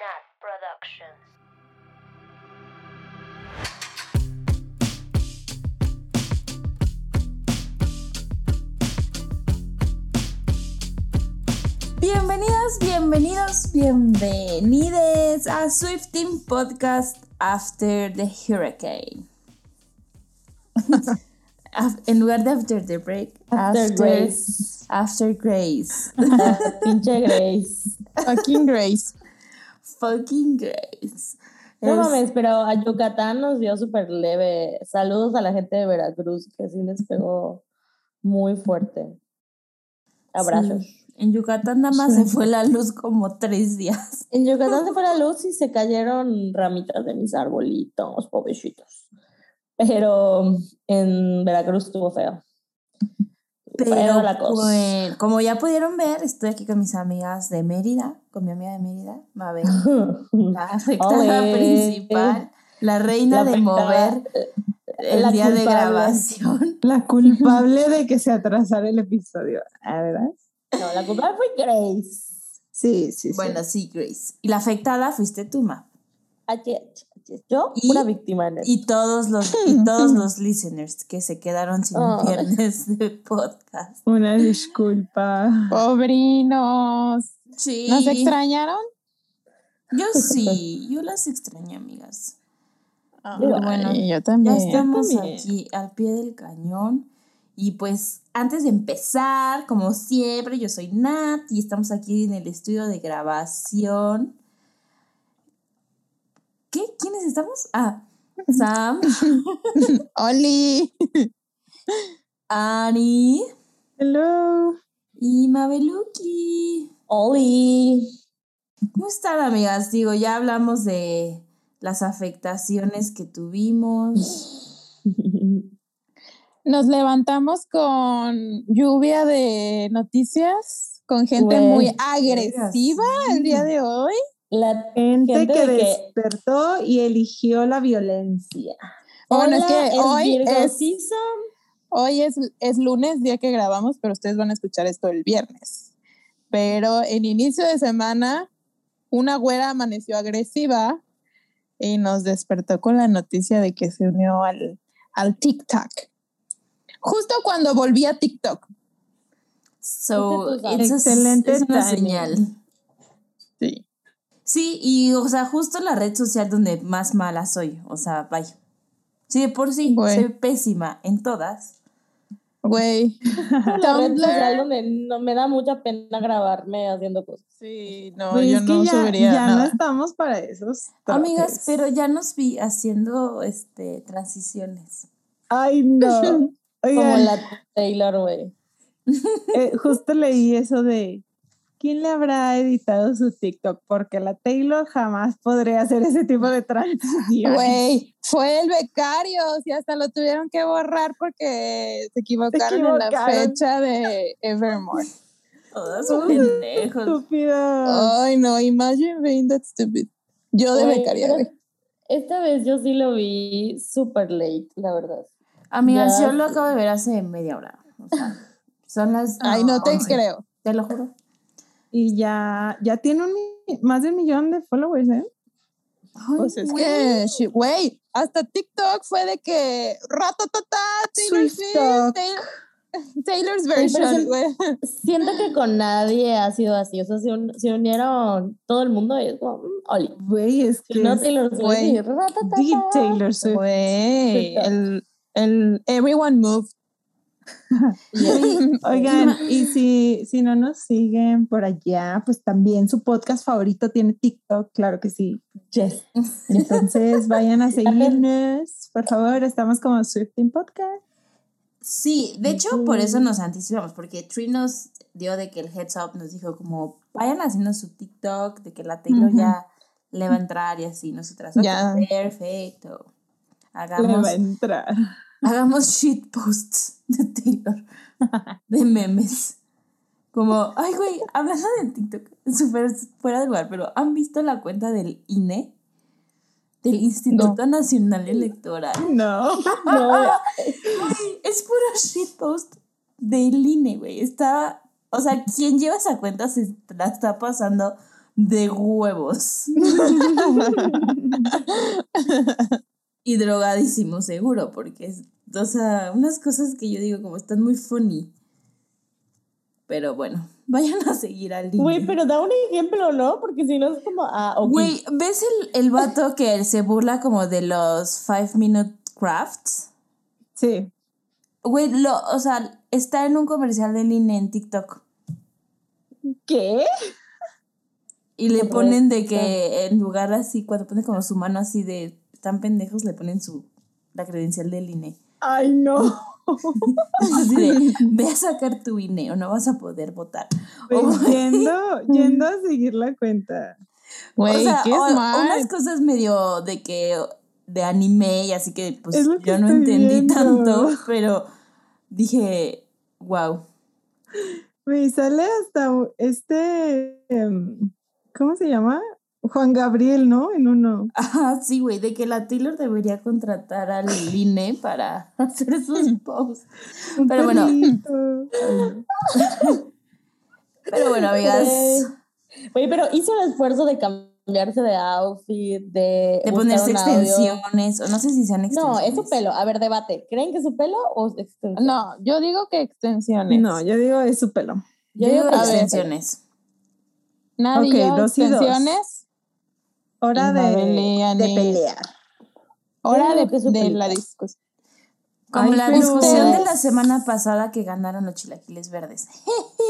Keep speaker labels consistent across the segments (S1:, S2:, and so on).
S1: Nat Productions.
S2: Bienvenidas, bienvenidos, bienvenides a Swifting Podcast After the Hurricane. Af- en lugar de After the Break,
S3: After Grace.
S2: After Grace.
S3: Pinche Grace.
S4: Fucking Grace.
S2: Fucking Grace.
S3: No
S2: Es-
S3: mames, pero a Yucatán nos dio súper leve. Saludos a la gente de Veracruz, que sí les pegó muy fuerte. Abrazos.
S2: sí. En Yucatán nada más se fue la luz como tres días.
S3: En Yucatán se fue la luz y se cayeron ramitas de mis arbolitos, pobrecitos. Pero en Veracruz estuvo feo.
S2: Pero
S3: la cosa.
S2: pues, como ya pudieron ver, estoy aquí con mis amigas de Mérida, con mi amiga de Mérida, Mabel, la afectada principal, la reina
S3: La
S2: de mover el
S3: la
S2: día de
S3: culpable.
S2: grabación.
S4: La culpable de que se atrasara el episodio. ¿Ah, ¿Verdad?
S3: No, la culpa fue Grace.
S4: Sí, sí, sí.
S2: Bueno, sí, Grace. Y la afectada fuiste tú, Ma.
S3: Así es. Yo,
S2: Y-
S3: una víctima en esto.
S2: Y todos los, y todos los listeners que se quedaron sin viernes de podcast.
S4: Una disculpa.
S5: Pobrinos.
S2: Sí.
S5: ¿Nos extrañaron?
S2: Yo sí, yo las extrañé, amigas.
S3: Pero
S2: bueno,
S5: yo
S2: Ya
S5: también.
S2: estamos
S3: también.
S2: aquí al pie del cañón. Y pues antes de empezar, como siempre, yo soy Nat y estamos aquí en el estudio de grabación. ¿Qué? ¿Quiénes estamos? Ah, Sam,
S5: Oli.
S2: Ani
S4: Hello.
S2: y Mabeluki.
S3: Oli.
S2: ¿Cómo están, amigas? Digo, ya hablamos de las afectaciones que tuvimos.
S5: Nos levantamos con lluvia de noticias, con gente muy agresiva el día de hoy.
S3: La
S4: Gente,
S3: Gente
S4: que
S3: de que-
S4: despertó y eligió la violencia.
S5: Bueno, es que hoy
S3: Virgo
S5: es,
S3: season.
S5: hoy es, es lunes, día que grabamos, pero ustedes van a escuchar esto el viernes. Pero en inicio de semana, una güera amaneció agresiva y nos despertó con la noticia de que se unió al, al TikTok. Justo cuando volví a TikTok.
S2: So, it's a-
S4: Excelente
S2: señal.
S5: Sí.
S2: Y o sea, justo la red social donde más mala soy. O sea, vaya. Sí, de por sí,
S5: Güey.
S2: soy pésima en todas.
S5: Güey.
S3: La red social donde no me da mucha pena grabarme haciendo cosas.
S5: Sí, no,
S4: Pues
S5: yo
S4: es que
S5: no
S4: ya,
S5: subiría
S4: ya no estamos para esos.
S2: Amigas, pero ya nos vi haciendo este transiciones.
S4: Ay, no.
S3: Como
S4: Oigan,
S3: la Taylor, güey.
S4: eh, justo leí eso de ¿quién le habrá editado su TikTok? Porque la Taylor jamás podría hacer ese tipo de transición.
S5: Güey, fue el becario, y hasta lo tuvieron que borrar porque se equivocaron, en la fecha de Evermore.
S2: Todas son pendejos.
S4: Estúpido.
S5: Ay, no, imagine being that stupid. Yo de
S3: Güey,
S5: becaria, güey.
S3: Esta vez yo sí lo vi super late, la verdad.
S2: Amigas,
S3: Ya
S2: yo lo acabo de ver hace media hora. O sea, son las.
S5: Ay, no te
S2: 11,
S5: creo.
S2: Te lo juro.
S4: Y ya, ya tiene un, más de un millón de followers, ¿eh?
S2: Ay,
S5: Pues es que, güey, hasta TikTok fue de que ratatata, Taylor
S4: Swift.
S5: Taylor- Taylor's version, güey.
S3: Siento que con nadie ha sido así. O sea, se, un- se unieron todo el mundo y es como, mm, Oli.
S4: Güey, es que
S3: no Taylor Swift,
S4: the Taylor Swift.
S5: Güey, el, el Everyone Moved.
S4: Oigan, y si, si no nos siguen por allá, pues también su podcast favorito tiene TikTok, claro que sí.
S3: Yes.
S4: Entonces vayan a seguirnos, por favor, estamos como Swifting Podcast.
S2: Sí, de hecho, por eso nos anticipamos, porque Tree nos dio de que el heads up nos dijo como, vayan haciendo su TikTok, de que la Taylor ya le va a entrar y así, nosotras,
S5: Ya.
S2: perfecto.
S4: Le
S2: Hagamos,
S4: va a entrar.
S2: Hagamos shitposts de Taylor, de memes. Como, ay, güey, hablando de TikTok, súper fuera de lugar, pero ¿han visto la cuenta del INE? Del Instituto Nacional Electoral.
S4: No.
S3: No,
S2: Güey, es puro shitpost del INE, güey. Está, o sea, quien lleva esa cuenta se la está pasando de huevos. y drogadísimo, seguro, porque es, o sea, unas cosas que yo digo como están muy funny. Pero bueno, vayan a seguir al link.
S3: Güey, pero da un ejemplo, ¿no? Porque si no es como, ah, ok.
S2: Güey, ¿ves el, el vato que se burla como de los Five Minute Crafts?
S4: Sí.
S2: Güey, lo, o sea, está en un comercial de Line en TikTok.
S3: ¿Qué?
S2: Y le ponen de que en lugar así, cuando pone como su mano así de están pendejos, le ponen su la credencial del INE.
S4: Ay, no.
S2: Así de, ve a sacar tu INE o no vas a poder votar.
S4: Pues,
S2: O-
S4: yendo, yendo a seguir la cuenta.
S5: Güey,
S2: o sea,
S5: qué
S2: o- unas cosas medio de que de anime y así que pues
S4: que
S2: yo no entendí
S4: viendo.
S2: tanto, pero dije, wow.
S4: Me sale hasta este, em, ¿cómo se llama? Juan Gabriel, ¿no? En uno.
S2: Ajá, sí, güey, de que la Taylor debería contratar al INE para hacer sus posts. Pero bueno. Pero bueno, amigas,
S3: Güey, pero hizo el esfuerzo de cambiarse de outfit, de.
S2: de ponerse extensiones, o no sé si sean
S3: No,
S2: extensiones.
S3: es su pelo. A ver, debate. ¿Creen que es su pelo o es extensión?
S5: No, yo digo que extensiones.
S4: No, yo digo es su pelo.
S2: Yo
S3: Yo
S2: digo
S3: que
S2: extensiones.
S5: Nadie
S4: Ok,
S5: lleva
S4: dos y dos. Hora de, pelear.
S5: Hora de, la discusión.
S2: Como
S4: Ay,
S2: la discusión de la semana pasada que ganaron los chilaquiles verdes.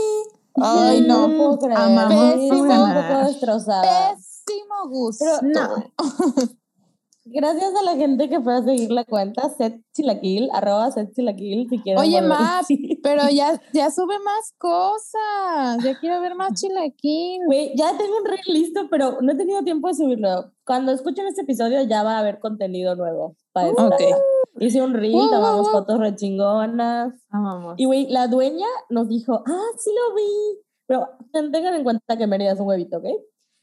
S5: Ay, no.
S3: No puedo creer.
S2: Amamos
S3: estoy un poco destrozada.
S5: Pésimo gusto.
S3: Pero
S4: No.
S3: Gracias a la gente que fue a seguir la cuenta, Set Chilaquil, arroba Set Chilaquil, si quieren.
S5: Oye,
S3: seguir.
S5: pero ya, ya sube más cosas. Ya quiero ver más chilaquín.
S3: Güey, ya tengo un reel listo, pero no he tenido tiempo de subirlo. Cuando escuchen este episodio ya va a haber contenido nuevo para esta.
S5: Ok.
S3: Hice un reel,
S5: Uh,
S3: tomamos
S5: uh, uh.
S3: fotos rechingonas.
S4: Amamos.
S3: Y güey, la dueña nos dijo, ah, sí lo vi. Pero ten- tengan en cuenta que Mérida es un huevito, ¿ok?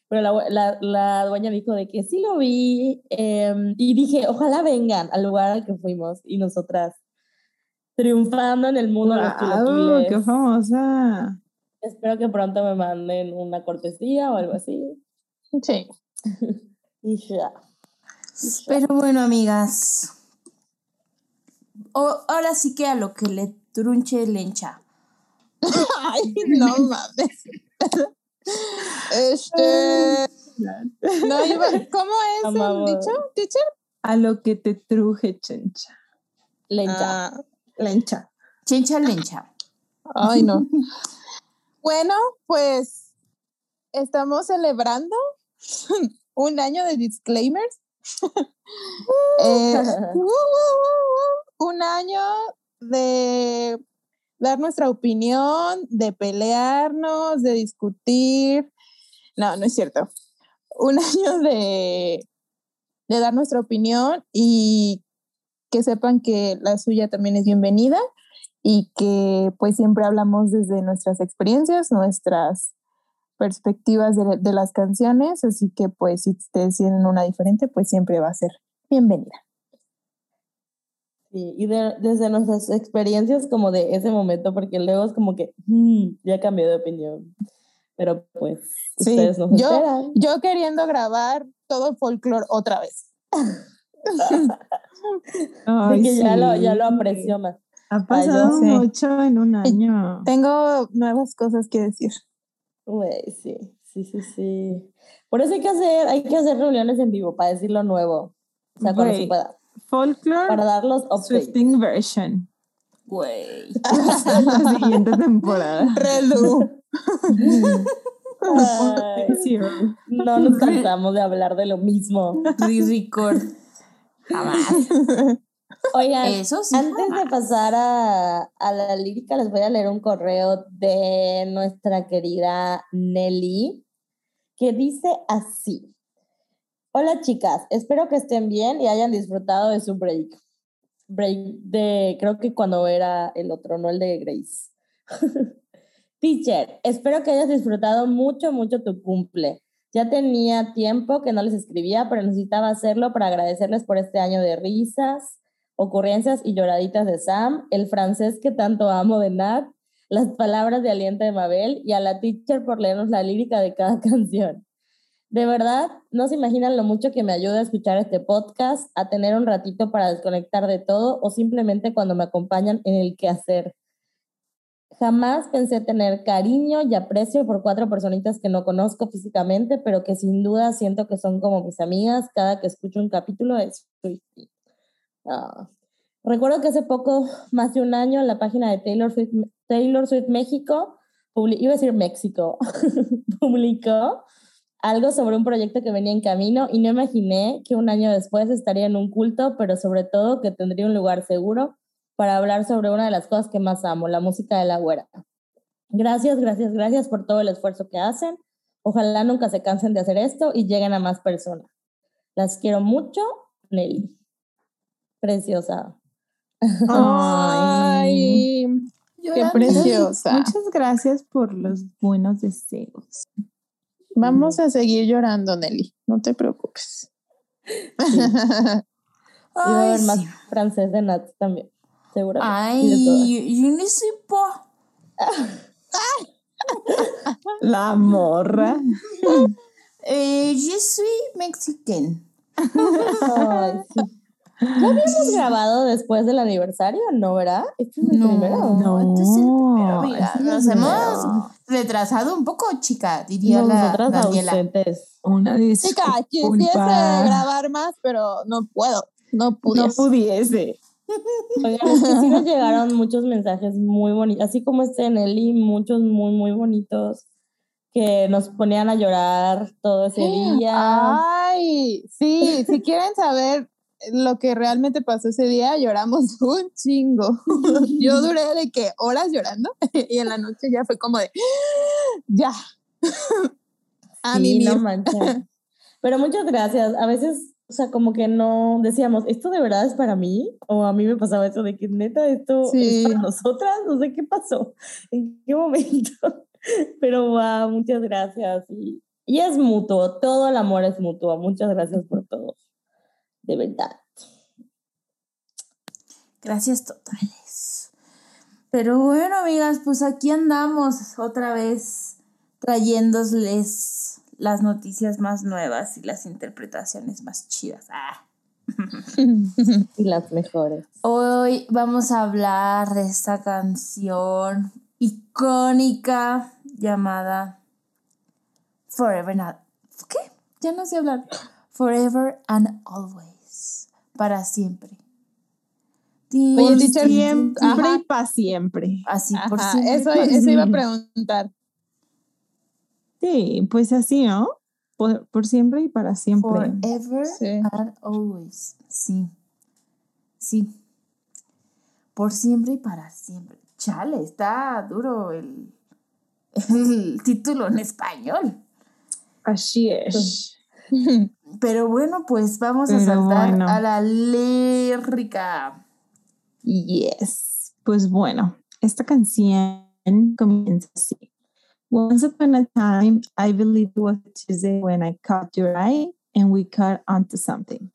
S3: Pero la, la, la dueña dijo de que sí lo vi. em, y dije, ojalá vengan al lugar al que fuimos. Y nosotras triunfando en el mundo de los chilaquiles.
S4: qué famosa.
S3: Espero que pronto me manden una cortesía o algo así.
S5: Sí.
S3: Y ya.
S2: Pero bueno, amigas. O- ahora sí que a lo que le trunche lencha.
S5: Ay, no mames. Este. No iba. ¿Cómo es el dicho, teacher?
S4: A lo que te truje, chencha.
S3: Lencha.
S5: Ah,
S4: Lencha.
S2: Chencha lencha.
S5: ay, no. Bueno, pues estamos celebrando un año de disclaimers. Eh, uh, uh, uh, un año de dar nuestra opinión, de pelearnos, de discutir. No, no es cierto. Un año de, de dar nuestra opinión y que sepan que la suya también es bienvenida y que pues siempre hablamos desde nuestras experiencias, nuestras perspectivas de, de las canciones, así que pues si ustedes tienen una diferente, pues siempre va a ser bienvenida.
S3: Sí, y de- desde nuestras experiencias como de ese momento, porque luego es como que "Mm, ya cambié de opinión. Pero pues
S5: Sí,
S3: ustedes nos
S5: yo-
S3: esperan.
S5: Yo queriendo grabar todo el folclore otra vez.
S3: de que ya, lo, ya lo aprecio más.
S4: Ha
S3: Ay,
S4: pasado
S5: sé.
S4: mucho en un año.
S5: Tengo nuevas cosas que decir.
S3: Güey, sí, sí, sí, sí. Por eso hay que hacer, hay que hacer reuniones en vivo para decir lo nuevo. O sea, cuando se pueda.
S4: Folklore
S3: Para dar los updates.
S4: Swifting version.
S2: Güey.
S4: la siguiente temporada.
S5: Redu.
S3: Ay, no nos cansamos de hablar de lo mismo.
S2: Re-record. Jamás.
S3: Oigan,
S2: Eso sí.
S3: Antes de pasar a, a la lírica, les voy a leer un correo de nuestra querida Nelly, que dice así. Hola chicas, espero que estén bien y hayan disfrutado de su break. Break de, creo que cuando era el otro, no el de Grace. Teacher, espero que hayas disfrutado mucho, mucho tu cumple. Ya tenía tiempo que no les escribía, pero necesitaba hacerlo para agradecerles por este año de risas, ocurrencias y lloraditas de Sam, el francés que tanto amo de Nat, las palabras de aliento de Mabel y a la teacher por leernos la lírica de cada canción. De verdad, no se imaginan lo mucho que me ayuda a escuchar este podcast, a tener un ratito para desconectar de todo o simplemente cuando me acompañan en el quehacer. Jamás pensé tener cariño y aprecio por cuatro personitas que no conozco físicamente, pero que sin duda siento que son como mis amigas cada que escucho un capítulo de Swiftie. Ah. Recuerdo que hace poco, más de un año, en la página de Taylor Swift, Taylor Swift México, iba a decir México, publicó algo sobre un proyecto que venía en camino y no imaginé que un año después estaría en un culto, pero sobre todo que tendría un lugar seguro para hablar sobre una de las cosas que más amo, la música de la güera. Gracias, gracias, gracias por todo el esfuerzo que hacen. Ojalá nunca se cansen de hacer esto y lleguen a más personas. Las quiero mucho, Nelly. Preciosa.
S5: Ay, qué preciosa.
S4: Muchas gracias por los buenos deseos.
S5: Vamos a seguir llorando, Nelly. No te preocupes.
S3: Y va a
S2: Ay,
S3: haber más
S2: sí.
S3: francés de Nats también, seguramente.
S2: Ay, yo, yo no sé pas.
S4: La morra.
S2: Eh, je suis mexicaine.
S3: Ay, sí. ¿Ya habíamos grabado después del aniversario? ¿No, verdad? Este es el
S2: No,
S3: primero.
S2: no, este es el primero,
S4: este
S2: Nos hemos. Retrasado un poco, chica, diría la
S3: Nosotras
S2: Daniela.
S3: ausentes.
S4: Una
S5: Chica, quisiese
S4: disculpa.
S5: grabar más, pero no puedo. No
S4: No pudiese.
S3: Oigan, es que sí nos llegaron muchos mensajes muy bonitos, así como este de Nelly, muchos muy, muy bonitos que nos ponían a llorar todo ese día.
S5: Ay, sí, si quieren saber lo que realmente pasó ese día, lloramos un chingo. Yo duré de que horas llorando y en la noche ya fue como de, ya. A
S3: Sí,
S5: mí
S3: no manches. Pero muchas gracias. A veces, o sea, como que no decíamos, ¿esto de verdad es para mí? O a mí me pasaba eso de que neta, esto
S5: Sí.
S3: es para nosotras. No sé qué pasó, en qué momento. Pero wow, muchas gracias. Y, y es mutuo, todo el amor es mutuo. Muchas gracias por todo. De verdad.
S2: Gracias totales. Pero bueno, amigas, pues aquí andamos otra vez trayéndoles las noticias más nuevas y las interpretaciones más chidas. Ah.
S3: Y las mejores.
S2: Hoy vamos a hablar de esta canción icónica llamada Forever and ¿Qué? Ya no sé hablar. Forever and Always. Para siempre.
S5: Oye,
S2: Por
S5: teacher,
S4: Siempre
S5: Ajá.
S4: y para siempre.
S2: Así, por siempre.
S5: eso, eso iba a preguntar.
S4: Sí, pues así, ¿no? Por, por siempre y para siempre.
S2: Forever
S5: Sí.
S2: and always. Sí. Sí. Por siempre y para siempre. Chale, está duro el, el título en español.
S4: Así es.
S2: Pero bueno, pues vamos a saltar
S4: bueno.
S2: a la lírica.
S4: Yes. Pues bueno, esta canción comienza así. Once upon a time, I believed it was Tuesday when I caught your eye and we caught onto something.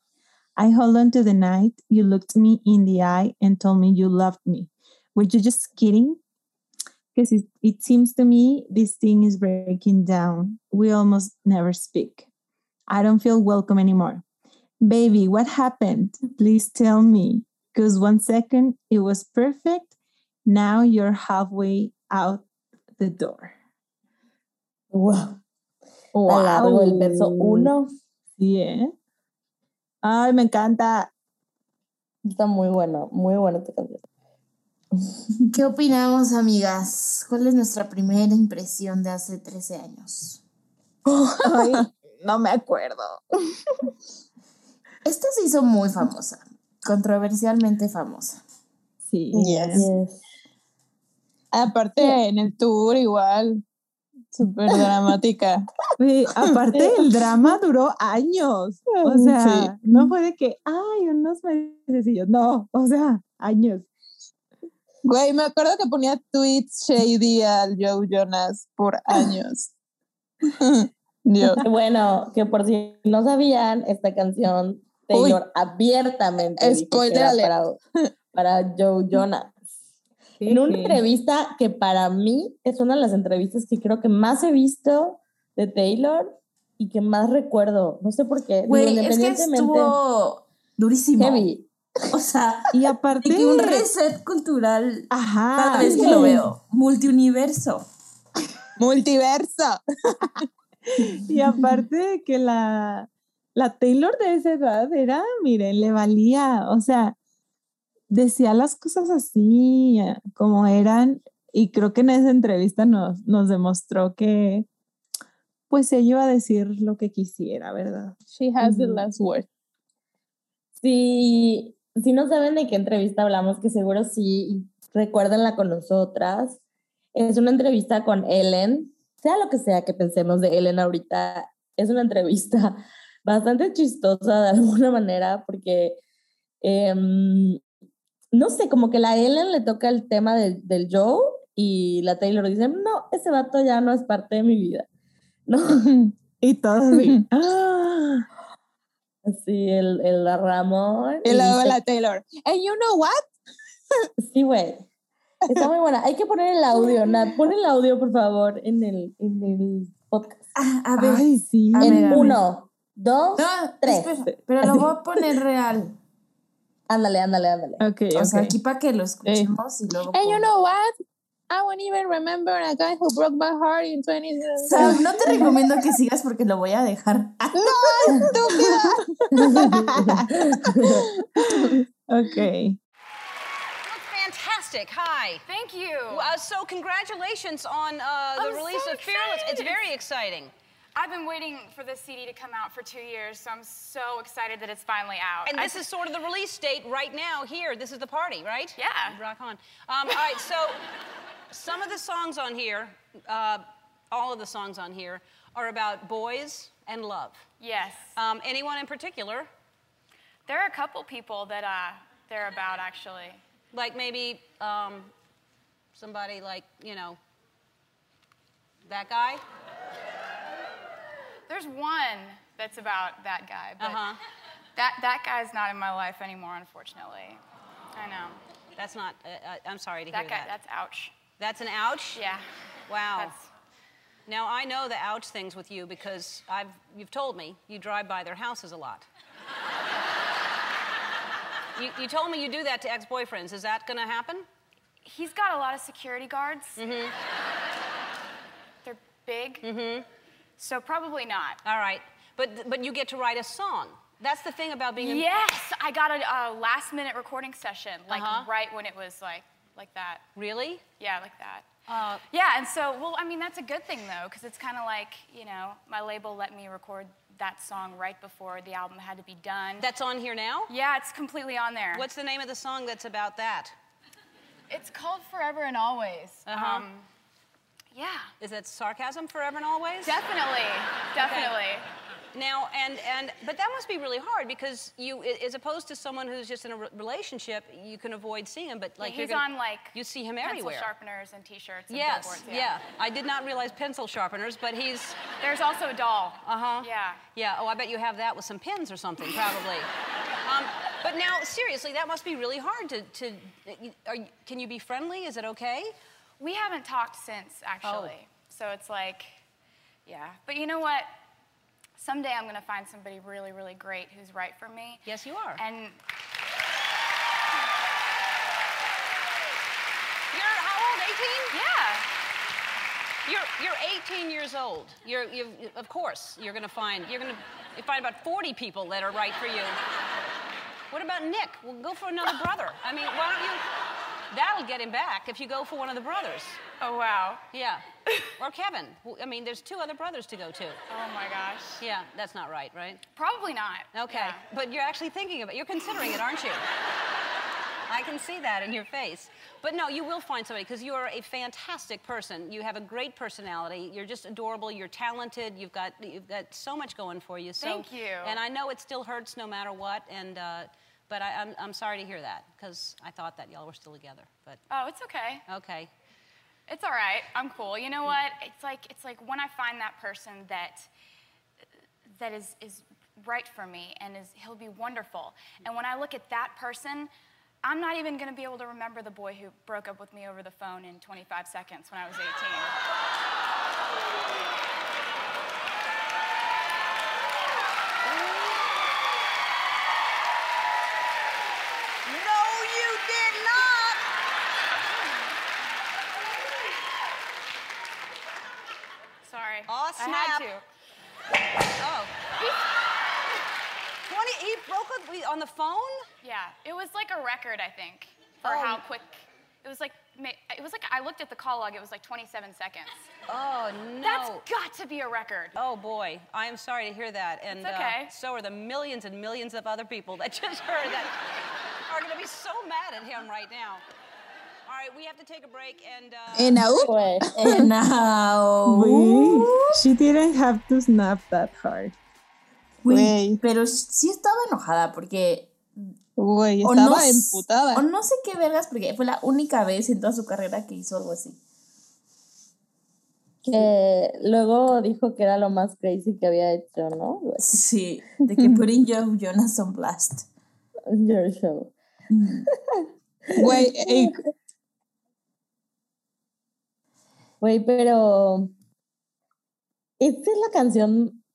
S4: I held on to the night. You looked me in the eye and told me you loved me. Were you just kidding? Because it, it seems to me this thing is breaking down. We almost never speak. I don't feel welcome anymore. Baby, what happened? Please tell me. Because one second it was perfect. Now you're halfway out the door.
S3: Wow. Está largo el verso uno.
S4: Sí, ¿eh? Ay, me encanta.
S3: Está muy bueno, muy buena esta canción.
S2: ¿Qué opinamos, amigas? ¿Cuál es nuestra primera impresión de hace 13 años?
S4: Ay, no me acuerdo.
S2: Esta se hizo muy famosa, controversialmente famosa.
S4: Sí.
S5: Yes.
S3: Yes.
S5: Aparte, en el tour igual, súper dramática.
S4: Güey, aparte, el drama duró años. O sea, no fue de que, ay, unos meses y yo, no, o sea, años.
S5: Güey, me acuerdo que ponía tweets shady al Joe Jonas por años. Yo.
S3: Bueno, que por si no sabían, esta canción Taylor abiertamente dijo que
S5: Spoiler
S3: para, para Joe Jonas. En una entrevista que para mí es una de las entrevistas que creo que más he visto de Taylor y que más recuerdo. No sé por qué.
S2: Güey, es que
S3: independientemente.
S2: estuvo durísimo.
S3: heavy.
S2: O sea,
S4: Y
S2: de
S4: aparte.
S2: que un reset cultural
S4: Ajá.
S2: cada vez que lo veo. Multiuniverso.
S5: Multiverso.
S4: Y aparte de que la, la Taylor de esa edad era, miren, le valía, o sea, decía las cosas así, eh, como eran, y creo que en esa entrevista nos, nos demostró que, pues ella iba a decir lo que quisiera, ¿verdad?
S5: She has the last word.
S3: Si, si no saben de qué entrevista hablamos, que seguro sí, recuérdenla con nosotras. Es una entrevista con Ellen, sea lo que sea que pensemos de Ellen ahorita, es una entrevista bastante chistosa de alguna manera porque, em, no sé, como que la Ellen le toca el tema del, del Joe y la Taylor dice, no, ese vato ya no es parte de mi vida. ¿No?
S4: Y todos así, ¡ah!
S3: Así, el, el Ramón.
S5: Y luego la Taylor. And you know what?
S3: Sí, güey. Está muy buena. Hay que poner el audio, Nat. Pon el audio, por favor, en el, en el podcast.
S2: Ah, a ver.
S4: Ay, sí.
S2: A
S3: en
S2: ver.
S3: uno, dos,
S2: No,
S3: tres.
S2: espera, pero lo voy a poner real.
S3: Ándale, ándale, ándale.
S4: Ok,
S2: O sea,
S4: ok.
S2: aquí para que lo escuchemos y luego.
S5: And you know what? I won't even remember a guy who broke my heart in 20
S2: Sam, no te recomiendo que sigas porque lo voy a dejar.
S4: Ok.
S1: Fantastic. Hi.
S6: Thank you.
S1: Uh, so, congratulations on uh, the
S6: I'm
S1: release
S6: so
S1: of Fearless. It's very exciting.
S6: I've been waiting for this CD to come out for two years, so I'm so excited that it's finally out.
S1: And
S6: I
S1: this is sort of the release date right now here. This is the party, right?
S6: Yeah.
S1: Rock on. Um, all right, so some of the songs on here, uh, all of the songs on here, are about boys and love.
S6: yes.
S1: Um, anyone in particular?
S6: there are a couple people that uh, they're about actually.
S1: Like maybe um, somebody like, you know, that guy?
S6: There's one that's about that guy, but
S1: Uh-huh.
S6: that that guy's not in my life anymore, unfortunately. I know.
S1: That's not, uh, uh, I'm sorry to
S6: That
S1: hear
S6: guy.
S1: that.
S6: That's ouch.
S1: That's an ouch?
S6: Yeah.
S1: Wow.
S6: That's
S1: Now I know the ouch things with you because I've you've told me you drive by their houses a lot. You, you told me you do that to ex-boyfriends. Is that going to happen?
S6: he's got a lot of security guards.
S1: Mm-hmm.
S6: They're big. Mm-hmm. So probably not.
S1: All right, but but you get to write a song. That's the thing about being. a-
S6: Yes, I got a, a last minute recording session, like
S1: Uh-huh.
S6: right when it was like like that.
S1: Really?
S6: Yeah, like that.
S1: Uh,
S6: Yeah, and so well, I mean that's a good thing though, because it's kind of like you know my label let me record that song right before the album had to be done.
S1: that's on here now.
S6: yeah, it's completely on there.
S1: What's the name of the song that's about that?
S6: It's called Forever and Always.
S1: Uh-huh.
S6: Um, yeah,
S1: Is that sarcasm forever and always?
S6: definitely, definitely.
S1: Now, and, and, but that must be really hard because you, as opposed to someone who's just in a re- relationship, you can avoid seeing him, but like
S6: Yeah, he's
S1: gonna-
S6: on like
S1: you see him
S6: pencil
S1: everywhere.
S6: sharpeners and T-shirts. And
S1: Yes,
S6: billboards,
S1: yeah. I did not realize pencil sharpeners, but he's,
S6: There's also a doll.
S1: uh huh.
S6: Yeah.
S1: Yeah, oh, I bet you have that with some pins or something, probably. um, but now, seriously, that must be really hard to, to are can you be friendly? Is it okay?
S6: We haven't talked since, actually. So it's like, yeah. But you know what? Someday I'm going to find somebody really, really great who's right for me.
S1: Yes, you are.
S6: And
S1: You're how old, 18?
S6: yeah,
S1: You're, you're 18 years old. You're, you of course, you're going to find, you're going to you find about 40 people that are right for you. What about Nick? Well, go for another brother. I mean, why don't you, that'll get him back if you go for one of the brothers.
S6: oh wow.
S1: Yeah. Or Kevin. I mean, there's two other brothers to go to.
S6: Oh my gosh.
S1: Yeah, that's not right, right?
S6: Probably not.
S1: Okay.
S6: Yeah.
S1: But you're actually thinking of it. You're considering it, aren't you? I can see that in your face. But no, you will find somebody because you are a fantastic person. You have a great personality. You're just adorable. You're talented. You've got you've got so much going for you. So,
S6: Thank you.
S1: And I know it still hurts no matter what. And uh, but I, I'm I'm sorry to hear that because I thought that y'all were still together. But
S6: Oh, it's okay.
S1: okay.
S6: It's all right. I'm cool. You know what? It's like it's like when I find that person that that is is right for me and is he'll be wonderful. And when I look at that person, I'm not even going to be able to remember the boy who broke up with me over the phone in 25 seconds when I was 18. Snap. I had to. oh.
S1: He, 20, he broke on the phone?
S6: Yeah, it was like a record, I think, for
S1: oh.
S6: how quick. It was like, it was like, I looked at the call log, it was like 27 seconds.
S1: Oh, no.
S6: That's got to be a record.
S1: Oh, boy. I am sorry to hear that. And
S6: it's uh, okay.
S1: Uh, so are the millions and millions of other people that just heard that are going to be so mad at him right now. And
S5: En au.
S3: Pues,
S2: Eh, no.
S4: Wait, she didn't have to snap that hard.
S2: Güey, pero sí estaba enojada porque
S5: Güey, estaba
S2: no,
S5: emputada.
S2: O no sé qué vergas, porque fue la única vez en toda su carrera que hizo algo así.
S3: que luego dijo que era lo más crazy que había hecho, ¿no?
S2: Sí, de que putting Joe Jonas on blast.
S3: Your show.
S5: Güey, eh,
S3: Güey, pero esta es la canción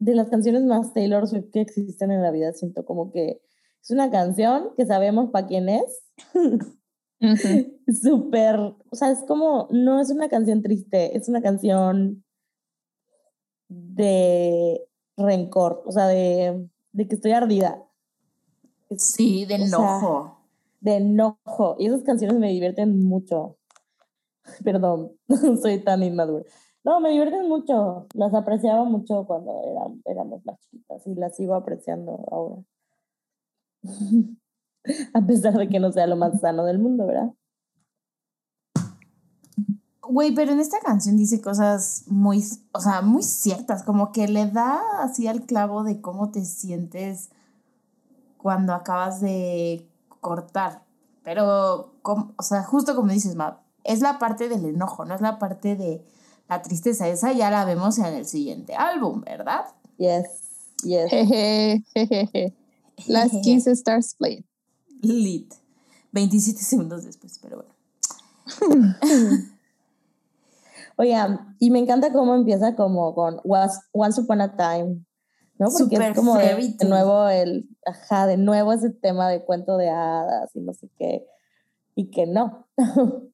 S3: de las canciones más Taylor Swift que existen en la vida. Siento como que es una canción que sabemos para quién es. Súper, o sea, es como, no es una canción triste, es una canción de rencor, o sea, de, de que estoy ardida,
S2: Sí, de
S3: O sea,
S2: enojo.
S3: de enojo. Y esas canciones me divierten mucho. Perdón, soy tan inmadura. No, me divierten mucho. Las apreciaba mucho cuando era- éramos más chiquitas y las sigo apreciando ahora. A pesar de que no sea lo más sano del mundo, ¿verdad?
S2: Güey, pero en esta canción dice cosas muy, o sea, muy ciertas, como que le da así al clavo de cómo te sientes cuando acabas de cortar. Pero, com- o sea, justo como dices, Ma, es la parte del enojo, no es la parte de la tristeza. Esa ya la vemos en el siguiente álbum, ¿verdad?
S3: Yes, yes.
S5: Jeje. Las Kiss Stars Playing.
S2: Lit. 27 segundos después, pero bueno.
S3: Oigan, y me encanta cómo empieza como con Once Upon a Time, ¿no? Porque
S2: Super
S3: es como de, nuevo el, ajá, de nuevo ese tema de cuento de hadas y no sé qué, y que no.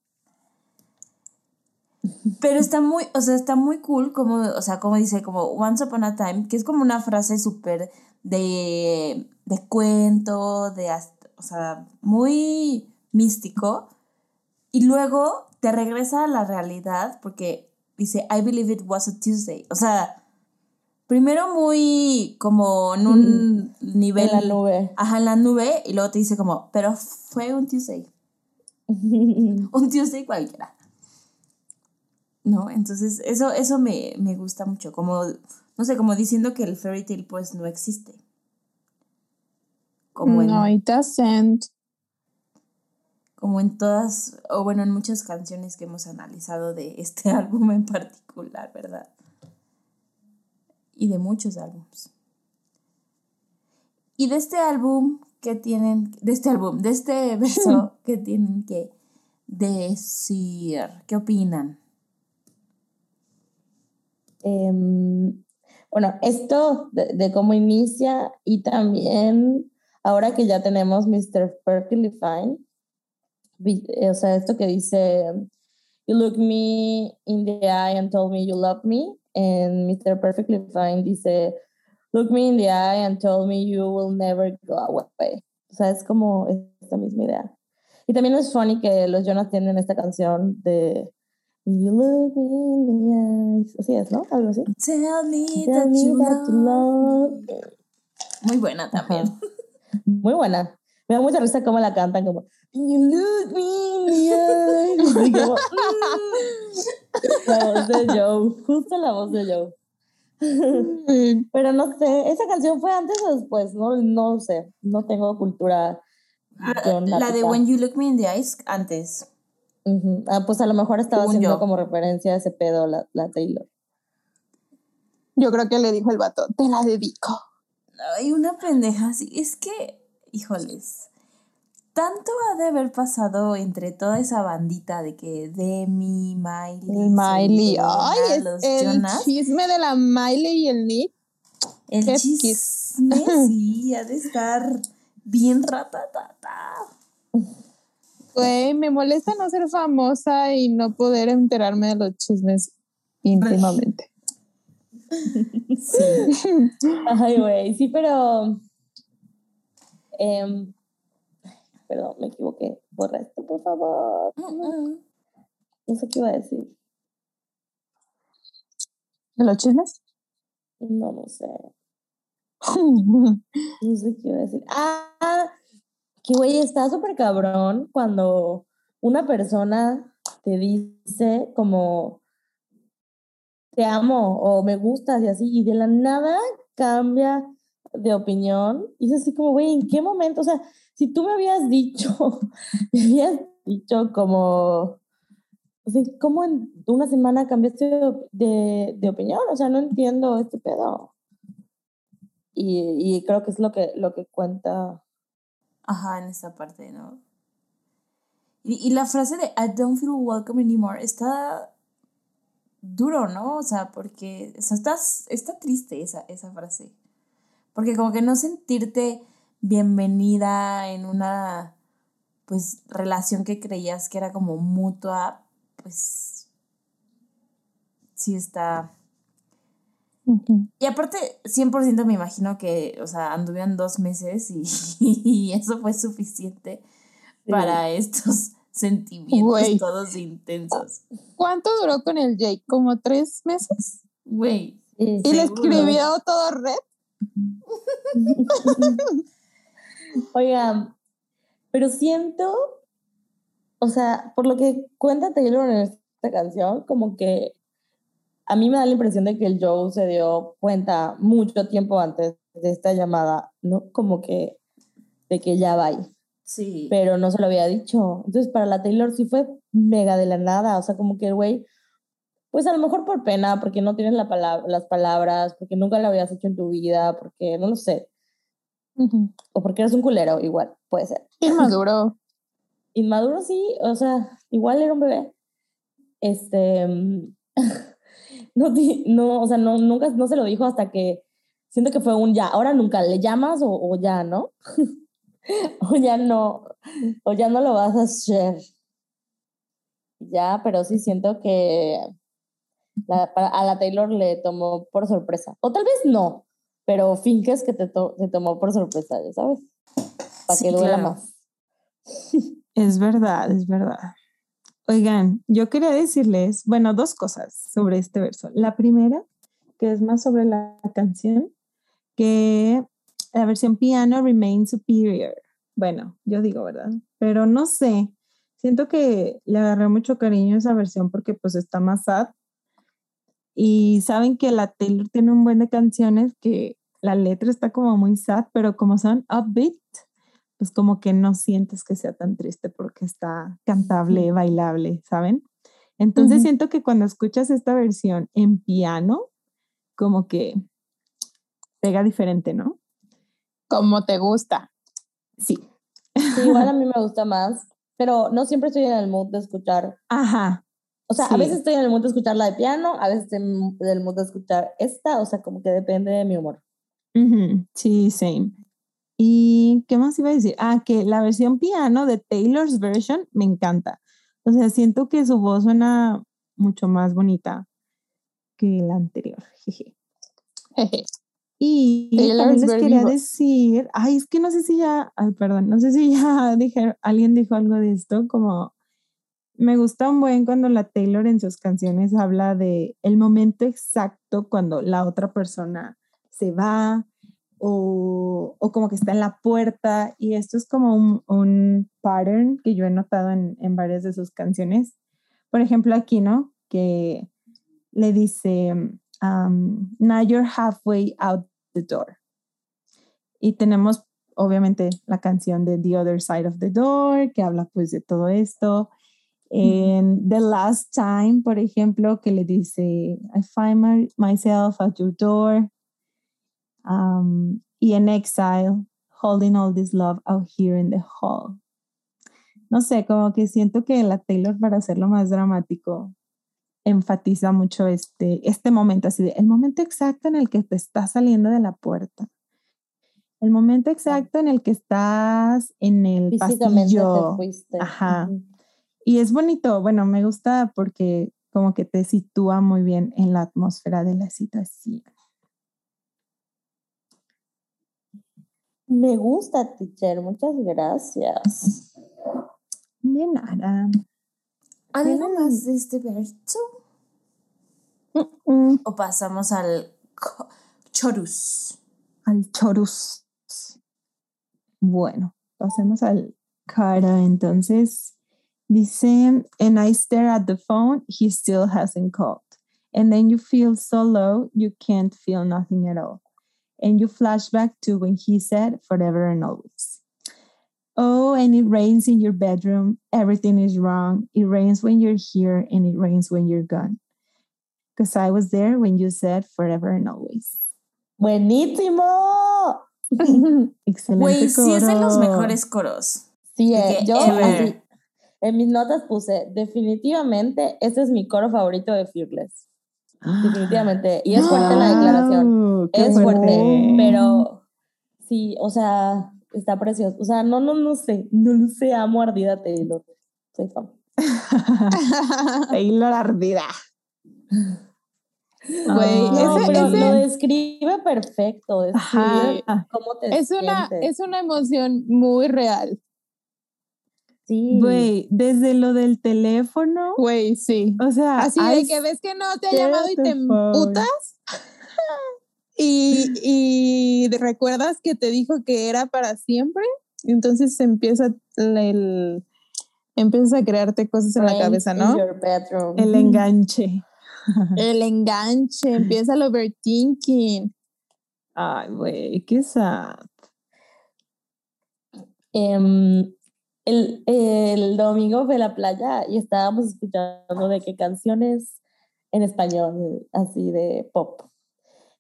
S2: Pero está muy, o sea, está muy cool como, o sea, como dice, como Once Upon a Time, que es como una frase súper de, de cuento, de, o sea, muy místico. Y luego te regresa a la realidad porque dice, I believe it was a Tuesday. O sea, primero muy como en un nivel...
S3: en la nube.
S2: Ajá, en la nube. Y luego te dice como, pero fue un Tuesday. un Tuesday cualquiera. ¿No? Entonces, eso, eso me, me gusta mucho. Como, no sé, como diciendo que el fairy tale pues no existe. Como en,
S5: No, it doesn't.
S2: como en todas, o bueno, en muchas canciones que hemos analizado de este álbum en particular, ¿verdad? Y de muchos álbums. Y de este álbum, ¿qué tienen? De este álbum, de este verso, ¿qué tienen que decir? ¿Qué opinan?
S3: Em, bueno, esto de, de cómo inicia y también ahora que ya tenemos Mr. Perfectly Fine, eh, o sea, esto que dice, You look me in the eye and told me you love me, and Mr. Perfectly Fine dice, Look me in the eye and told me you will never go away. O sea, es como esta misma idea. Y también es funny que los Jonas tienen esta canción de You look me in the eyes. Así es, ¿no? Algo así.
S2: Tell me
S3: Tell
S2: that
S3: me
S2: you
S3: that you
S2: love. Muy buena también.
S3: Ajá. Muy buena. Me da mucha risa cómo la cantan como You look me in the eyes. Como, mm. La voz de Joe. Justo la voz de Joe. Pero no sé, ¿esa canción fue antes o después? No, no sé. No tengo cultura.
S2: Ah, La de. When You Look Me in the Eyes antes.
S3: Ujú. Ah, pues a lo mejor estaba
S2: Según
S3: haciendo
S2: yo.
S3: como referencia a ese pedo la, la Taylor.
S5: Yo creo que le dijo el vato, te la dedico.
S2: Hay una pendeja así. Es que, híjoles, tanto ha de haber pasado entre toda esa bandita de que Demi, Miley,
S5: Miley,
S2: Selena,
S5: ay, es
S2: los
S5: el
S2: Jonas.
S5: chisme de la Miley y el Nick.
S2: El
S5: qué
S2: chisme, sí, ha de estar bien ratatata.
S5: Güey, me molesta no ser famosa y no poder enterarme de los chismes íntimamente.
S2: Sí.
S3: Ay, güey, sí, pero Em, perdón, me equivoqué. Borra esto, por favor. No sé qué iba a decir.
S5: ¿De los chismes?
S3: No, no sé. No sé qué iba a decir. Ah, que güey, está súper cabrón cuando una persona te dice como te amo o me gustas y así, y de la nada cambia de opinión. Y es así como, güey, ¿en qué momento? O sea, si tú me habías dicho, me habías dicho como, o sea, ¿cómo en una semana cambiaste de, de, opinión? O sea, no entiendo este pedo. Y, y creo que es lo que, lo que cuenta.
S2: Ajá, en esa parte, ¿no? Y, y la frase de I don't feel welcome anymore está duro, ¿no? O sea, porque o sea, estás, está triste esa, esa frase. Porque como que no sentirte bienvenida en una pues relación que creías que era como mutua, pues sí está... Y aparte, 100% me imagino que, o sea, anduvieron dos meses y, y eso fue suficiente para estos sentimientos todos intensos.
S5: ¿Cuánto duró con el Jake? ¿Como tres meses?
S2: Güey.
S3: Sí,
S5: ¿Y le escribió todo red?
S3: Oigan, pero siento, o sea, por lo que cuenta Taylor en esta canción, como que a mí me da la impresión de que el Joe se dio cuenta mucho tiempo antes de esta llamada, ¿no? Como que de que ya va
S2: Sí.
S3: pero no se lo había dicho. Entonces, para la Taylor sí fue mega de la nada, o sea, como que el güey, pues a lo mejor por pena, porque no tienes la palabra, las palabras, porque nunca lo habías hecho en tu vida, porque no lo sé, o porque eres un culero, igual, puede ser.
S5: Inmaduro.
S3: Inmaduro sí, o sea, igual era un bebé. Este, mm, no, no, o sea, no, nunca, no se lo dijo hasta que siento que fue un ya, ahora nunca, ¿le llamas o, o ya, no? o ya no, o ya no lo vas a hacer. Ya, pero sí siento que la- a la Taylor le tomó por sorpresa. O tal vez no, pero finges que te, to- te tomó por sorpresa, ya sabes. Para
S2: Sí,
S3: que duela
S2: claro.
S3: más.
S4: Es verdad, es verdad. Oigan, yo quería decirles, bueno, dos cosas sobre este verso. La primera, que es más sobre la canción, que la versión piano remains superior. Bueno, yo digo, ¿verdad? Pero no sé, siento que le agarré mucho cariño a esa versión porque pues está más sad. Y saben que la Taylor tiene un buen de canciones que la letra está como muy sad, pero como son upbeat, pues como que no sientes que sea tan triste porque está cantable, bailable, ¿saben? Entonces siento que cuando escuchas esta versión en piano, como que pega diferente, ¿no?
S5: Como te gusta.
S4: Sí.
S3: Sí, igual a mí me gusta más, pero no siempre estoy en el mood de escuchar.
S4: Ajá.
S3: O sea, a veces estoy en el mood de escuchar la de piano, a veces estoy en el mood de escuchar esta, o sea, como que depende de mi humor.
S4: Ujú, Sí, same. ¿Y qué más iba a decir? Ah, que la versión piano de Taylor's version me encanta. O sea, siento que su voz suena mucho más bonita que la anterior. jeje.
S5: Jeje.
S4: Y también les quería decir, ay, es que no sé si ya, ay, perdón, no sé si ya dije, alguien dijo algo de esto, como me gusta un buen cuando la Taylor en sus canciones habla de el momento exacto cuando la otra persona se va o, o como que está en la puerta y esto es como un, un pattern que yo he notado en, en varias de sus canciones. Por ejemplo, aquí, ¿no? Que le dice, um, now you're halfway out the door. Y tenemos obviamente la canción de The Other Side of the Door, que habla pues de todo esto. En The Last Time, por ejemplo, que le dice, I find my- myself at your door. Um, y en Exile, holding all this love out here in the hall. No sé, como que siento que la Taylor para hacerlo más dramático enfatiza mucho este, este momento, así de el momento exacto en el que te estás saliendo de la puerta. El momento exacto en el que estás en el
S3: Físicamente te
S4: pasillo.
S3: fuiste.
S4: Ajá. Y es bonito, bueno, me gusta porque como que te sitúa muy bien en la atmósfera de la situación.
S3: Me gusta, teacher. Muchas gracias.
S4: De nada.
S2: ¿Algo más de este verso?
S4: Mm,
S2: ¿O pasamos al chorus?
S4: Al chorus. Bueno, pasemos al cara entonces. Dice, and I stare at the phone, he still hasn't called. And then you feel so low, you can't feel nothing at all. And you flash back to when he said forever and always. Oh, and it rains in your bedroom. Everything is wrong. It rains when you're here and it rains when you're gone. Because I was there when you said forever and always.
S3: ¡Buenísimo!
S4: Excelente.
S2: Güey, sí es de los mejores coros.
S3: Sí,
S2: De
S3: eh, yo
S2: ever.
S3: así, en mis notas puse, definitivamente, este es mi coro favorito de Fearless. Definitivamente. Y es fuerte la declaración. Es fuerte, pero sí, o sea, está precioso. O sea, no, no, no sé, no lo sé, amo ardida Taylor. Soy fan.
S4: Taylor ardida.
S5: Güey,
S4: Ah,
S3: No,
S5: ese-
S3: pero
S5: ese-
S3: lo describe perfecto, describe
S4: Ajá.
S3: cómo te
S5: es, una, es una emoción muy real.
S3: Sí.
S4: Güey, desde lo del teléfono,
S5: Güey, sí.
S4: o sea,
S5: Así de que ves que no te ha llamado y te emputas. Y, y recuerdas que te dijo que era para siempre. Entonces empieza el, empiezas a crearte cosas en la cabeza, ¿no?
S3: your bedroom.
S4: el enganche.
S5: El enganche, empieza el overthinking.
S4: Ay, güey, qué sad.
S3: Em, el, el domingo fue a la playa y estábamos escuchando de qué canciones en español, así de pop.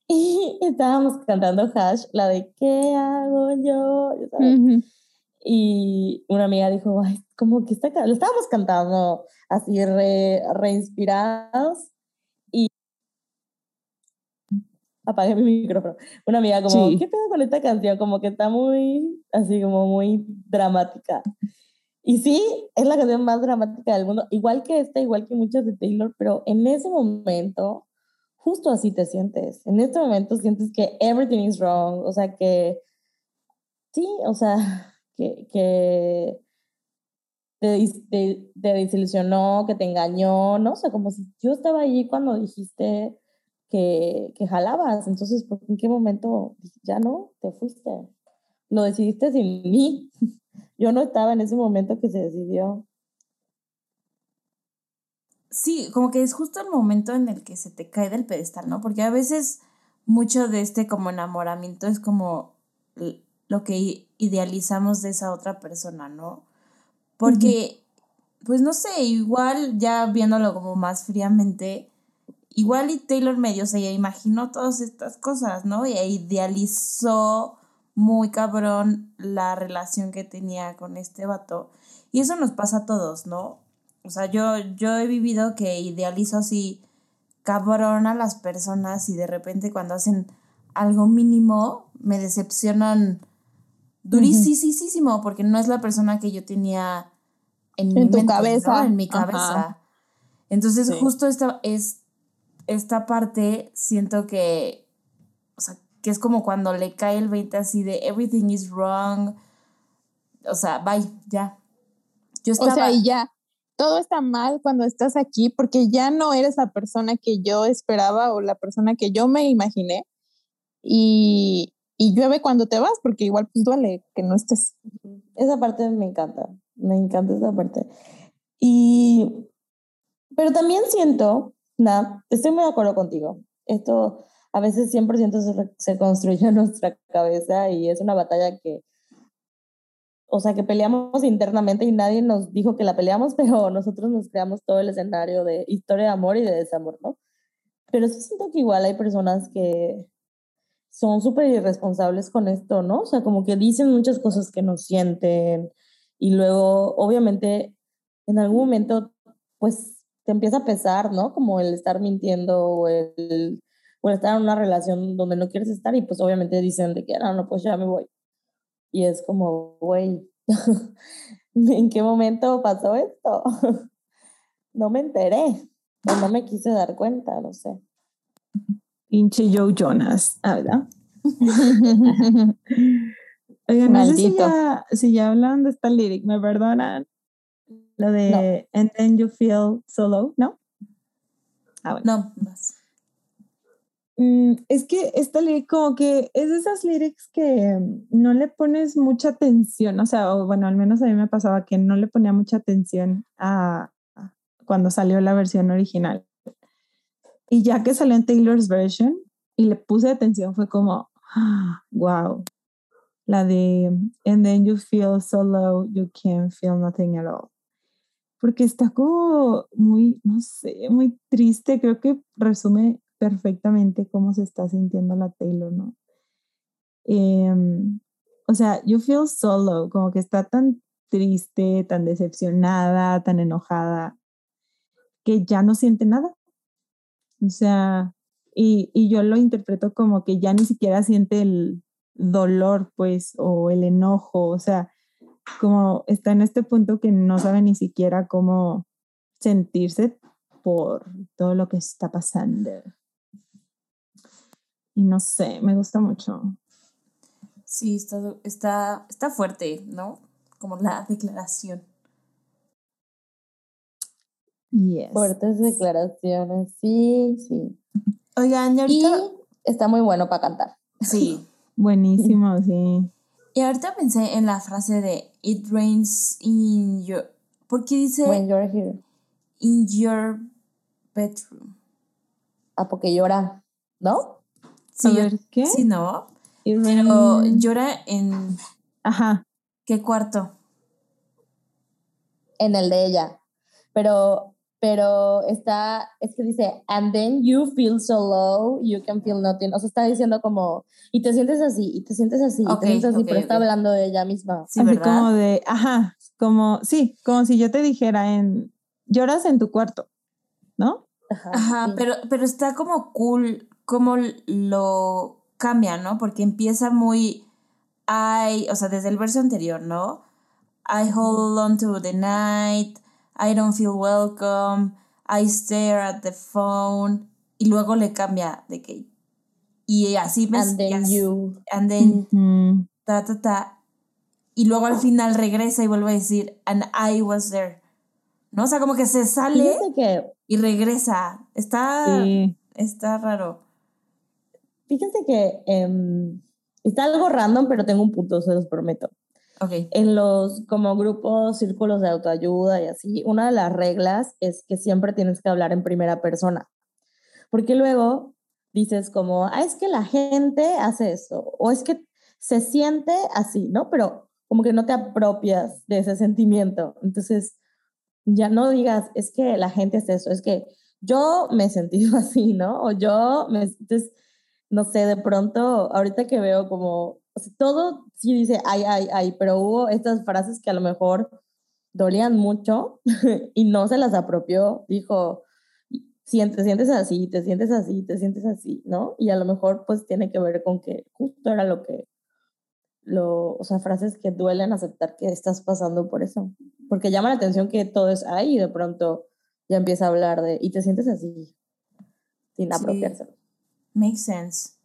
S3: Y estábamos cantando Hash, la de ¿Qué hago yo? Sabes.
S5: Ujú.
S3: Y una amiga dijo, ay, como que está, ca-". lo estábamos cantando así re, re inspirados y apagué mi micrófono. Una amiga como,
S4: Sí.
S3: ¿qué pedo con esta canción? Como que está muy, así como muy dramática. Y sí, es la canción más dramática del mundo, igual que esta, igual que muchas de Taylor, pero en ese momento, justo así te sientes. En este momento sientes que everything is wrong, o sea, que sí, o sea, que, que te, te, te desilusionó, que te engañó, ¿no? O sea, como si yo estaba allí cuando dijiste que, que jalabas, entonces, ¿por qué- ¿en qué momento ya no? Te fuiste. Lo decidiste sin mí. Yo no estaba en ese momento que se decidió.
S2: Sí, como que es justo el momento en el que se te cae del pedestal, ¿no? Porque a veces mucho de este como enamoramiento es como lo que idealizamos de esa otra persona, ¿no? Porque, pues no sé, igual ya viéndolo como más fríamente, igual y Taylor medio se imaginó todas estas cosas, ¿no? Y idealizó muy cabrón la relación que tenía con este vato. Y eso nos pasa a todos, ¿no? O sea, yo, yo he vivido que idealizo así cabrón a las personas y de repente cuando hacen algo mínimo me decepcionan durísimo porque no es la persona que yo tenía en, mi
S5: tu
S2: mente, ¿no?
S5: cabeza.
S2: En mi
S5: Ajá.
S2: cabeza. Entonces,
S5: Sí.
S2: justo esta, es, esta parte siento que, o sea, que es como cuando le cae el 20 así de everything is wrong. O sea, bye, ya. Yo estaba,
S5: O sea, y ya, todo está mal cuando estás aquí porque ya no eres la persona que yo esperaba o la persona que yo me imaginé. Y, y llueve cuando te vas porque igual pues duele que no estés.
S3: Esa parte me encanta, me encanta esa parte. Y, pero también siento, Nat, estoy muy de acuerdo contigo. Esto a veces 100% se, se construye en nuestra cabeza y es una batalla que, o sea, que peleamos internamente y nadie nos dijo que la peleamos, pero nosotros nos creamos todo el escenario de historia de amor y de desamor, ¿no? Pero sí siento que igual hay personas que son súper irresponsables con esto, ¿no? O sea, como que dicen muchas cosas que no sienten y luego, obviamente, en algún momento, pues te empieza a pesar, ¿no? Como el estar mintiendo o el, o el estar en una relación donde no quieres estar y pues obviamente dicen de que, no, no, pues ya me voy. Y es como, güey, ¿en qué momento pasó esto? no me enteré o no me quise dar cuenta, no sé.
S4: Pinche Joe Jonas, ah, ¿verdad? Oigan, no sé si ya, si ya hablan de esta lyric, ¿me perdonan? Lo de And then you feel so low, ¿no? Ah, bueno.
S2: No, vas.
S4: Mm, es que esta lyric como que es de esas lyrics que mm, no le pones mucha atención, o sea, o bueno, al menos a mí me pasaba que no le ponía mucha atención a, a cuando salió la versión original. Y ya que salió en Taylor's version y le puse atención fue como, wow, la de And then you feel so low, you can't feel nothing at all. Porque está como muy, no sé, muy triste, creo que resume perfectamente cómo se está sintiendo la Taylor, ¿no? Em, o sea, you feel solo, como que está tan triste, tan decepcionada, tan enojada, que ya no siente nada. O sea, y, y yo lo interpreto como que ya ni siquiera siente el dolor, pues, o el enojo, o sea, como está en este punto que no sabe ni siquiera cómo sentirse por todo lo que está pasando. Y no sé, me gusta mucho.
S2: Sí, está, está, está fuerte, ¿no? Como la declaración.
S4: Yes.
S3: Fuertes declaraciones, sí, sí.
S2: Oigan, y
S3: Y está muy bueno para cantar.
S2: Sí.
S4: Buenísimo, sí.
S2: Y ahorita pensé en la frase de It rains in your. ¿Por qué dice
S3: When you're here.
S2: in your bedroom?
S3: Ah, porque llora, ¿no?
S2: Sí,
S4: ver, ¿qué?
S2: sí, no.
S4: It
S2: Pero llora en.
S4: Ajá.
S2: ¿Qué cuarto?
S3: En el de ella. Pero, pero está, es que dice, and then you feel so low, you can feel nothing. O sea, está diciendo como, y te sientes así, y te sientes así, y te sientes así, pero está hablando de ella misma.
S2: Sí,
S4: Así
S2: ¿verdad?
S4: como de, ajá, como, sí, como si yo te dijera en, lloras en tu cuarto, ¿no?
S3: Ajá,
S2: Ajá,
S3: sí.
S2: pero, pero está como cool cómo lo cambia, ¿no? Porque empieza muy, I, o sea, desde el verso anterior, ¿no? I hold on to the night, I don't feel welcome, I stare at the phone, y luego le cambia de que, y así me
S3: And then
S2: así-
S3: you.
S2: and then,
S4: Ujú.
S2: ta, ta, ta, y luego al final regresa y vuelve a decir, and I was there, ¿no? O sea, como que se sale
S3: que,
S2: y regresa, está...
S4: Sí.
S2: Está raro.
S3: fíjense que em, está algo random, pero tengo un punto, se los prometo.
S2: Ok.
S3: En los como grupos, círculos de autoayuda y así, una de las reglas es que siempre tienes que hablar en primera persona. Porque luego dices como, ah, es que la gente hace eso, o es que se siente así, ¿no? Pero como que no te apropias de ese sentimiento. Entonces, ya no digas, es que la gente hace eso, es que yo me he sentido así, ¿no? O yo me... Entonces, no sé, de pronto, ahorita que veo como, todo sí dice, ay, ay, ay, pero hubo estas frases que a lo mejor dolían mucho y no se las apropió, dijo, si te sientes así, te sientes así, te sientes así, ¿no? Y a lo mejor pues tiene que ver con que justo era lo que, lo, o sea, frases que duelen aceptar que estás pasando por eso, porque llama la atención que todo es ahí y de pronto ya empieza a hablar de, y te sientes así, sin
S2: Sí.
S3: apropiarse.
S2: Makes sense.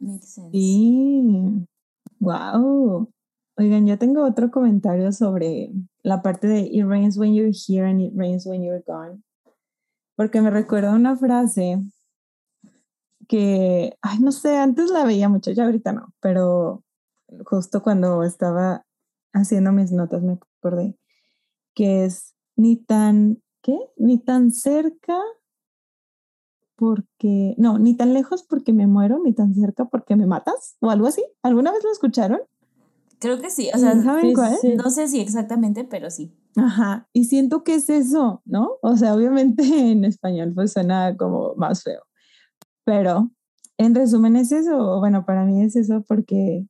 S2: Makes sense.
S4: Sí. Wow. Oigan, yo tengo otro comentario sobre la parte de It rains when you're here and it rains when you're gone. Porque me recuerda una frase que, ay, no sé, antes la veía mucho, ya ahorita no, pero justo cuando estaba haciendo mis notas me acordé que es ni tan, ¿qué? Ni tan cerca porque, no, ni tan lejos porque me muero, ni tan cerca porque me matas, o algo así. ¿Alguna vez lo escucharon?
S2: Creo que sí. O sea,
S4: ¿Saben
S3: Sí,
S4: cuál?
S3: sí.
S2: no sé si exactamente, pero sí.
S4: Ajá, y siento que es eso, ¿no? O sea, obviamente en español pues suena como más feo, pero en resumen es eso, bueno, para mí es eso porque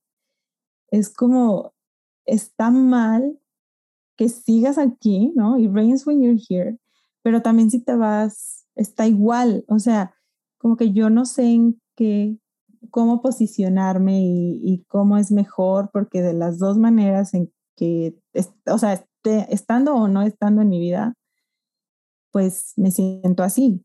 S4: es como, está mal que sigas aquí, ¿no? It rains when you're here, pero también si te vas, está igual, o sea, como que yo no sé en qué, cómo posicionarme y, y cómo es mejor, porque de las dos maneras en que, es- o sea, esté- estando o no estando en mi vida, pues me siento así.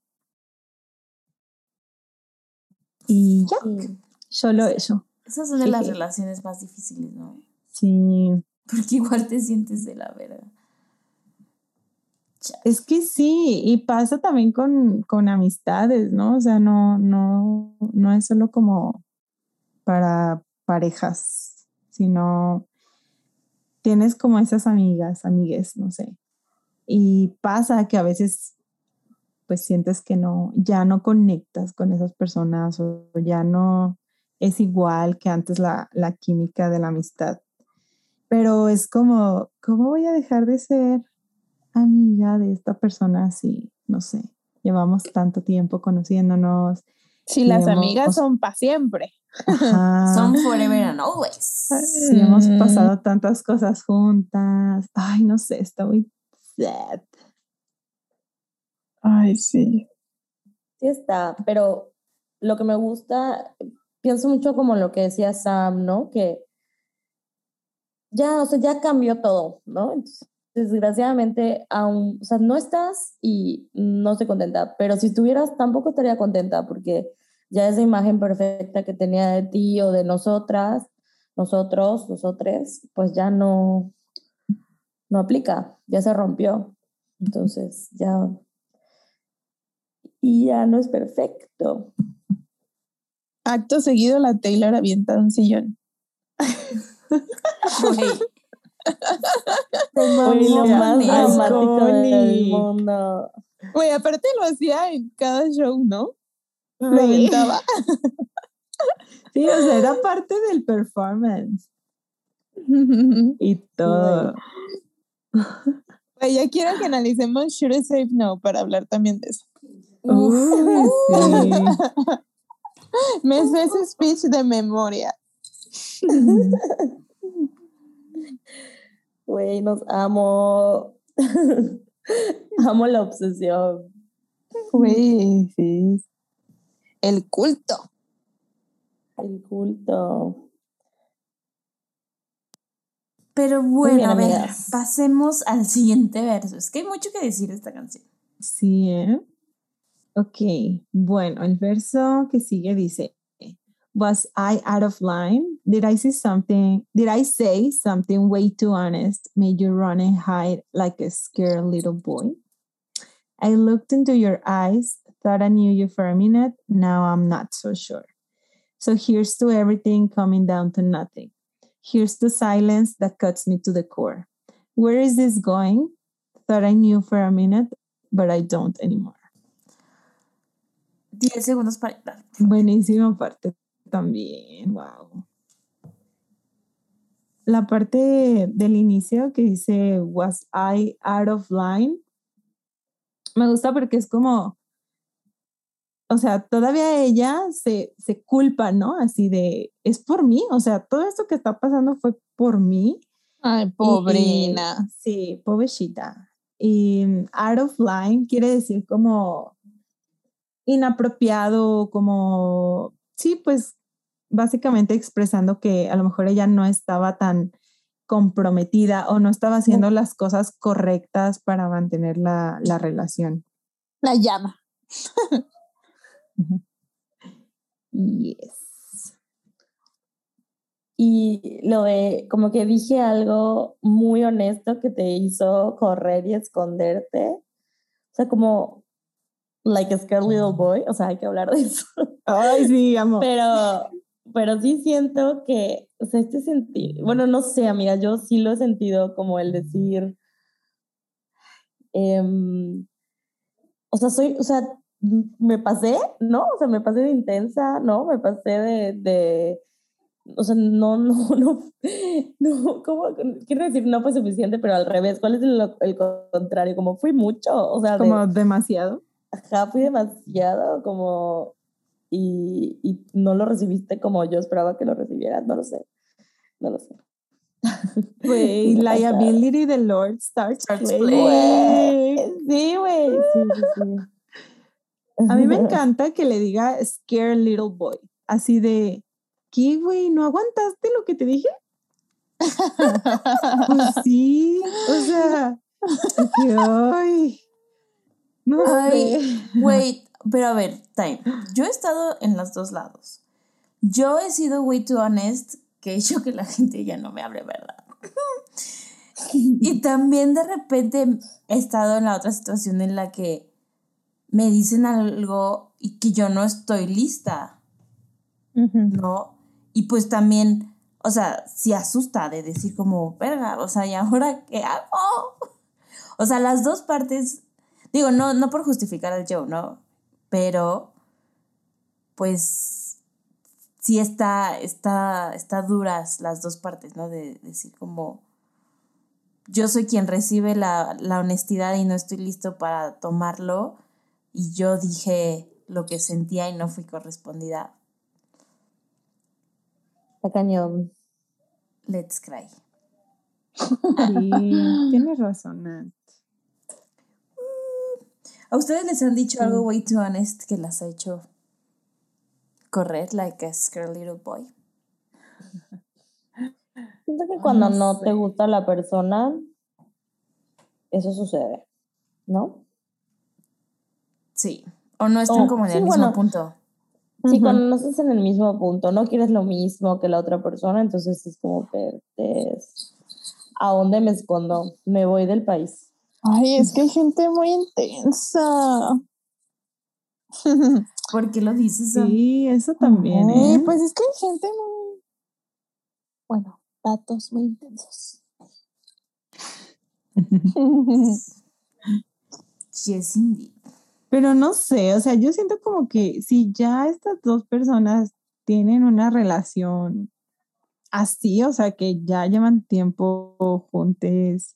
S4: Y ya,
S3: Sí.
S4: solo eso.
S2: Esas son de las relaciones más difíciles, ¿no?
S4: Sí.
S2: Porque igual te sientes de la verga.
S4: Es que sí, y pasa también con, con amistades, ¿no? O sea, no, no, no es solo como para parejas, sino tienes como esas amigas, amigues, no sé. Y pasa que a veces pues sientes que no, ya no conectas con esas personas o ya no es igual que antes la, la química de la amistad. Pero es como, ¿cómo voy a dejar de ser amiga de esta persona si, no sé, llevamos tanto tiempo conociéndonos?
S5: Si las amigas son para siempre.
S4: Ajá.
S2: Son forever and always.
S4: Sí, hemos pasado tantas cosas juntas. Ay, no sé, está muy sad.
S5: Ay, sí.
S3: Sí está, pero lo que me gusta, pienso mucho como lo que decía Sam, ¿no? Que ya, o sea, ya cambió todo, ¿no? Entonces, desgraciadamente, aún, o sea, no estás y no estoy contenta, pero si estuvieras tampoco estaría contenta porque ya esa imagen perfecta que tenía de ti o de nosotras, nosotros, nosotres, pues ya no, no aplica, ya se rompió. Entonces, ya y ya no es perfecto.
S5: Acto seguido, la Taylor avienta un sillón.
S2: Güey.
S3: Fue lo más dramático del mundo.
S5: Güey, aparte lo hacía en cada show, ¿no? Lo
S4: Sí.
S5: aventaba.
S4: Sí, o sea, era parte del performance y todo.
S5: Güey, ya quiero que analicemos Should I Save No para hablar también de eso.
S4: Uy, sí.
S5: Me sé ese speech de memoria.
S3: Güey, nos amo. amo la obsesión.
S5: Güey, sí. El culto.
S3: El culto.
S2: Pero bueno,
S3: bien,
S2: a ver,
S3: amigas.
S2: pasemos al siguiente verso. Es que hay mucho que decir de esta canción.
S4: Sí, ¿eh? Ok, bueno, el verso que sigue dice, Was I out of line? Did I say something? Did I say something way too honest? Made you run and hide like a scared little boy? I looked into your eyes, thought I knew you for a minute. Now I'm not so sure. So here's to everything coming down to nothing. Here's to silence that cuts me to the core. Where is this going? Thought I knew for a minute, but I don't anymore.
S2: 10 segundos para.
S4: Buenísima parte también, wow. La parte del inicio que dice, was I out of line? Me gusta porque es como, o sea, todavía ella se, se culpa, ¿no? Así de, es por mí, o sea, todo esto que está pasando fue por mí.
S5: Ay,
S4: Y-
S5: pobrina.
S4: sí, pobrecita. Y mm, out of line quiere decir como inapropiado, como, sí, pues básicamente expresando que a lo mejor ella no estaba tan comprometida o no estaba haciendo las cosas correctas para mantener la, la relación.
S5: La llama.
S4: Yes.
S3: Y lo de, como que dije algo muy honesto que te hizo correr y esconderte. O sea, como, like a scared little boy. O sea, hay que hablar de eso.
S4: Ay, sí, amo.
S3: Pero, pero sí siento que, o sea, este sentido, bueno, no sé, amiga, yo sí lo he sentido como el decir, em, o sea, soy, o sea, me pasé, ¿no? O sea, me pasé de intensa, ¿no? Me pasé de, de o sea, no, no, no, no, ¿cómo? Quiero decir, no fue suficiente, pero al revés, ¿cuál es el, el contrario? Como fui mucho, o sea, de-
S4: Como demasiado.
S3: Ajá, fui demasiado como... Y, y no lo recibiste como yo esperaba que lo recibieras, no lo sé. No lo sé.
S4: Güey, liability the Lord starts, playing.
S3: Güey, sí, güey. Sí, sí, sí.
S4: A mí me encanta que le diga scare little boy. Así de, ¿qué, güey? ¿No aguantaste lo que te dije? Pues sí, o sea, de que, ay, no
S2: Ay,
S4: sé.
S2: Pero a ver, time. Yo he estado en los dos lados. Yo he sido way too honest, que he hecho que la gente ya no me hable verdad. y también de repente he estado en la otra situación en la que me dicen algo y que yo no estoy lista, ¿no? Y pues también, o sea, sí asusta de decir como, verga, o sea, ¿y ahora qué hago? O sea, las dos partes, digo, no, no por justificar al Joe, ¿no? Pero, pues, sí está, está, está duras las dos partes, ¿no? De decir como, yo soy quien recibe la, la honestidad y no estoy listo para tomarlo. Y yo dije lo que sentía y no fui correspondida.
S3: Está cañón.
S2: Let's cry.
S4: Sí, tienes razón, Nat.
S2: ¿A ustedes les han dicho algo way too honest que las ha hecho correr like a scared little boy?
S3: Siento que cuando
S2: no
S3: no,
S2: sé.
S3: te gusta la persona, eso sucede, ¿no?
S2: Sí. O no están
S3: Oh,
S2: como en
S3: sí,
S2: el mismo
S3: bueno.
S2: punto.
S3: Sí, cuando no estás en el mismo punto, no quieres lo mismo que la otra persona, entonces es como que es, ¿a dónde me escondo? Me voy del país.
S5: Ay, es que hay gente muy intensa.
S2: ¿Por qué lo dices? Sam?
S4: Sí, eso también,
S5: Ay,
S4: ¿eh?
S5: pues es que hay gente muy. Bueno, datos muy intensos.
S2: Yes, indeed.
S4: Pero no sé, o sea, yo siento como que si ya estas dos personas tienen una relación así, o sea, que ya llevan tiempo juntos,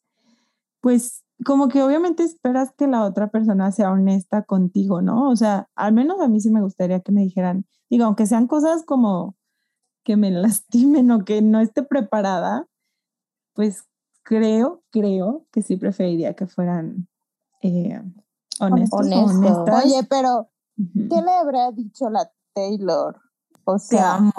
S4: pues como que obviamente esperas que la otra persona sea honesta contigo, ¿no? O sea, al menos a mí sí me gustaría que me dijeran, digo, aunque sean cosas como que me lastimen o que no esté preparada, pues creo, creo que sí preferiría que fueran eh, honestos o
S3: Honestos.
S4: honestas.
S5: Oye, pero. ¿qué le habrá dicho la Taylor? O
S2: Te
S5: sea,
S2: amo.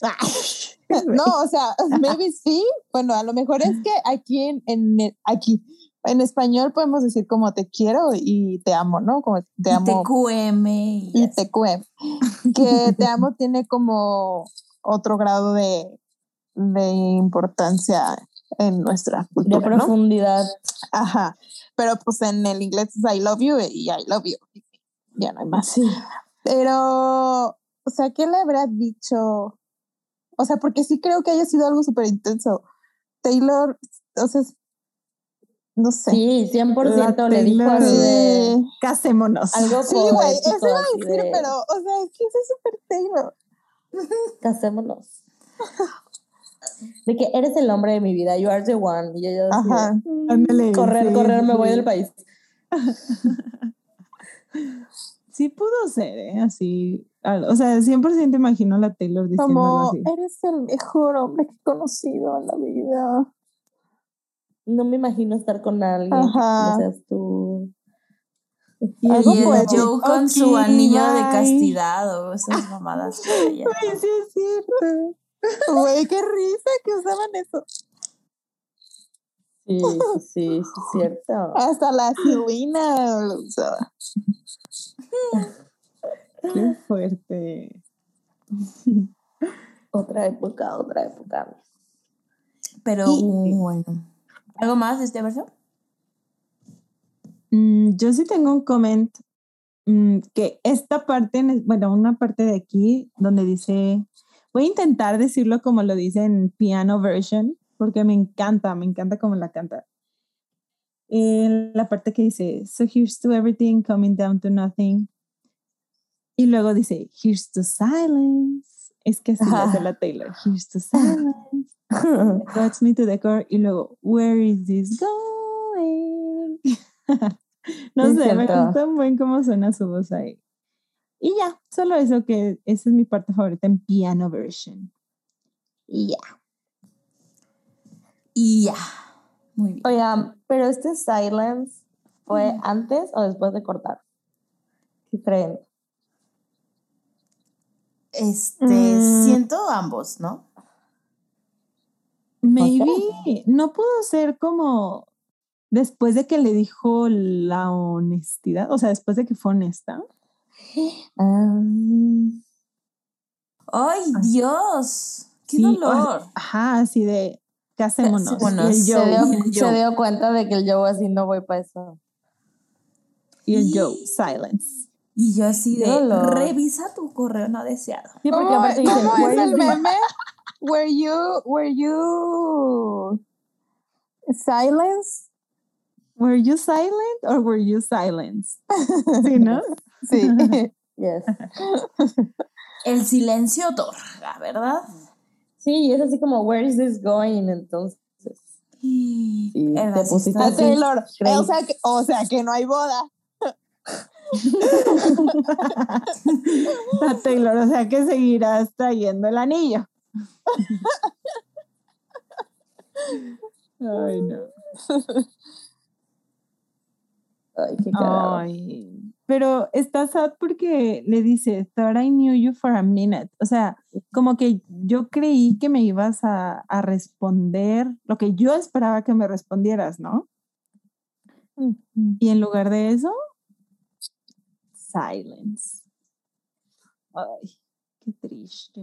S5: no, o sea, maybe sí. Bueno, a lo mejor es que aquí en, en el- aquí en español podemos decir como te quiero y te amo, ¿no? Como te
S2: Y
S5: amo
S2: TQM y
S5: y
S2: así.
S5: te cue. Que te amo tiene como otro grado de, de importancia en nuestra
S3: De
S5: cultura, ¿no?
S3: profundidad.
S5: Ajá. Pero pues en el inglés es I love you y I love you. Ya no hay más.
S3: Sí.
S5: Pero, o sea, ¿qué le habrá dicho? O sea, porque sí creo que haya sido algo súper intenso. Taylor, o sea, no sé.
S3: Sí, 100% le dijo así de
S5: Sí.
S4: Casémonos.
S3: algo
S5: Sí, güey, eso iba a decir,
S3: de,
S5: pero, o sea, es que eso es súper Taylor.
S3: casémonos. De que eres el hombre de mi vida, you are the one. Y ella
S5: Ajá.
S3: "Mm,
S4: Ándale,
S3: correr,
S4: sí,
S3: correr, me voy del país.
S4: Sí pudo ser, ¿eh? Así. O sea, 100% imagino a la Taylor diciendo
S5: Como,
S4: así.
S5: eres el mejor hombre que he conocido en la vida.
S3: No me imagino estar con alguien
S5: Ajá.
S3: que no seas tú.
S2: Y el con su anillo de castidad o esas mamadas.
S4: Ay, sí es cierto.
S5: Güey, qué risa que usaban eso.
S3: Sí, sí, sí, sí, es cierto.
S5: Hasta la Selena lo usaba.
S4: Qué fuerte.
S3: Otra época, otra época.
S2: Pero
S3: Y-
S2: bueno. ¿Algo más de este verso?
S4: Mm, yo sí tengo un comment mm, que esta parte, bueno, una parte de aquí donde dice, voy a intentar decirlo como lo dice en piano version, porque me encanta, me encanta cómo la canta. En la parte que dice, so here's to everything coming down to nothing. Y luego dice, here's to silence. Es que así lo hace la Taylor, here's to silence. Touch me to the core y luego, where is this going? no
S3: Es
S4: sé, me gusta buen cómo suena su voz ahí. Y ya, solo eso que esa es mi parte favorita en piano version. Y ya.
S2: Y ya. Muy bien.
S3: Oigan, pero este silence fue antes o después de cortar. ¿Qué creen?
S2: Este,
S4: Mm.
S2: siento ambos, ¿no?
S4: Maybe no pudo ser como después de que le dijo la honestidad, o sea, después de que fue honesta.
S2: ¡Ay, Dios! ¡Qué
S4: Sí, o-
S2: dolor!
S4: Ajá, así de, casémonos.
S2: Casémonos.
S4: Y el
S3: Se
S4: Joe,
S2: el
S3: se dio cuenta de que el Joe así no voy para eso.
S4: y el Joe, silence.
S2: Y yo así de, revisa tu correo no deseado.
S3: Sí, porque
S5: ¿Cómo,
S3: aparte
S5: es
S3: "Where
S5: el
S3: is my-"
S5: meme? Were you, were you silence?
S4: Were you silent or were you silenced? Sí, ¿no?
S5: Sí.
S3: Yes.
S2: El silencio otorga, ¿verdad?
S3: Sí, y es así como, where is this going? Entonces,
S2: Y
S3: Sí,
S2: el
S3: te pusiste
S5: A Taylor. O sea, que, o sea que no hay boda.
S4: A Taylor, o sea que seguirás trayendo el anillo. Ay, no.
S3: ay, qué.
S4: Ay, pero está sad porque le dice, thought I knew you for a minute. O sea, como que yo creí que me ibas a, a responder lo que yo esperaba que me respondieras, ¿no? Y en lugar de eso, silence. Ay, qué triste.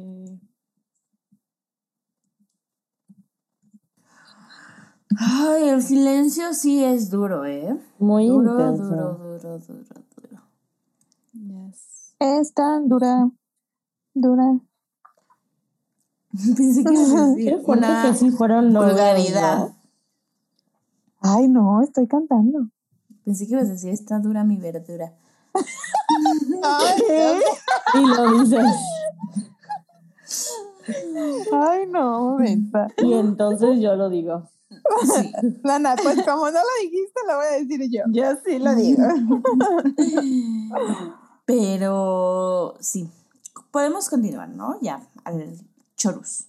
S2: Ay, el silencio sí es duro, ¿eh?
S3: Muy
S2: Duro,
S3: intenso.
S2: duro, duro, duro, duro.
S5: Es tan dura, dura.
S2: Pensé que ibas a decir una
S3: que sí fueron
S2: vulgaridad.
S5: Ay, no, estoy cantando.
S2: Pensé que ibas a decir, está dura mi verdura.
S5: Ay,
S3: Y lo dices.
S5: ay no.
S3: Y entonces yo lo digo.
S2: Sí.
S5: Lana, pues como no lo dijiste, lo voy a decir yo.
S4: Yo sí lo digo.
S2: Pero sí, podemos continuar, ¿no? Ya, al chorus.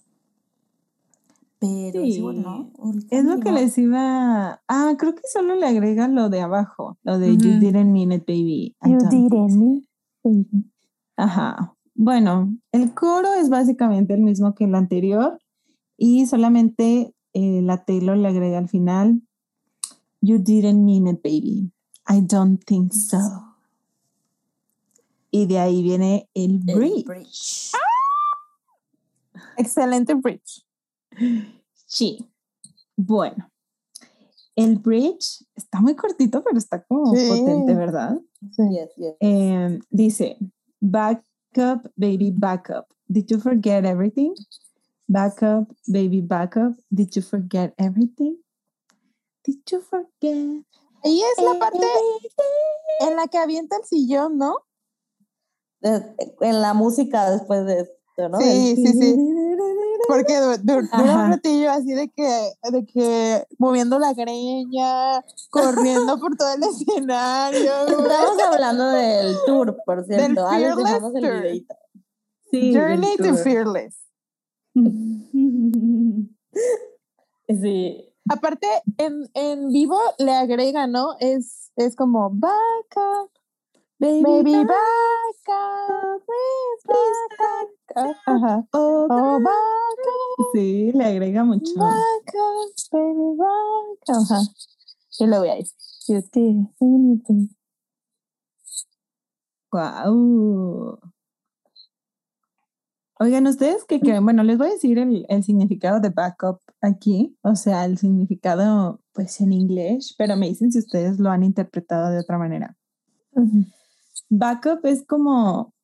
S2: Pero sí,
S4: Sí.
S2: bueno,
S4: Es lo que les iba. Ah, creo que solo le agrega lo de abajo, lo de You didn't mean it, baby. I don't think so". Ajá. Bueno, el coro es básicamente el mismo que el anterior y solamente eh, la Taylor le agrega al final, You didn't mean it, baby. I don't think so. Y de ahí viene el
S2: El
S4: bridge.
S2: bridge.
S5: Excelente bridge.
S4: Sí. Bueno, el bridge está muy cortito, pero está como
S5: Sí.
S4: potente, ¿verdad?
S3: Yes, yes.
S4: Em, dice, back up, baby, back up. Did you forget everything? Back up, baby, back up. Did you forget everything? Did you forget?
S5: Y es la parte
S4: everything?
S5: en la que avienta el sillón, ¿no?
S3: En la música después de esto, ¿no?
S5: Sí,
S3: El-
S5: sí, sí. Porque du- du- dura
S4: Ajá.
S5: un ratillo así de que, de que moviendo la greña, corriendo por todo el escenario.
S3: Estamos hablando del tour, por cierto. Ah, les
S5: Fearless
S3: dejamos el
S5: Tour.
S3: videito.
S4: Sí,
S5: Journey
S4: del
S5: to. Fearless.
S3: Sí.
S5: Aparte, en, en vivo le agrega, ¿no? Es, es como back up,
S4: Baby,
S5: baby,
S4: back
S5: up, please back up. Ajá.
S4: up.
S5: Oh, back up,
S4: Sí, le agrega mucho.
S5: back up, baby, back up. Ajá. Y luego ya dice, you did anything.
S4: Guau. Oigan, ¿ustedes qué creen? Bueno, les voy a decir el, el significado de backup aquí, o sea, el significado pues en inglés, pero me dicen si ustedes lo han interpretado de otra manera. Backup es como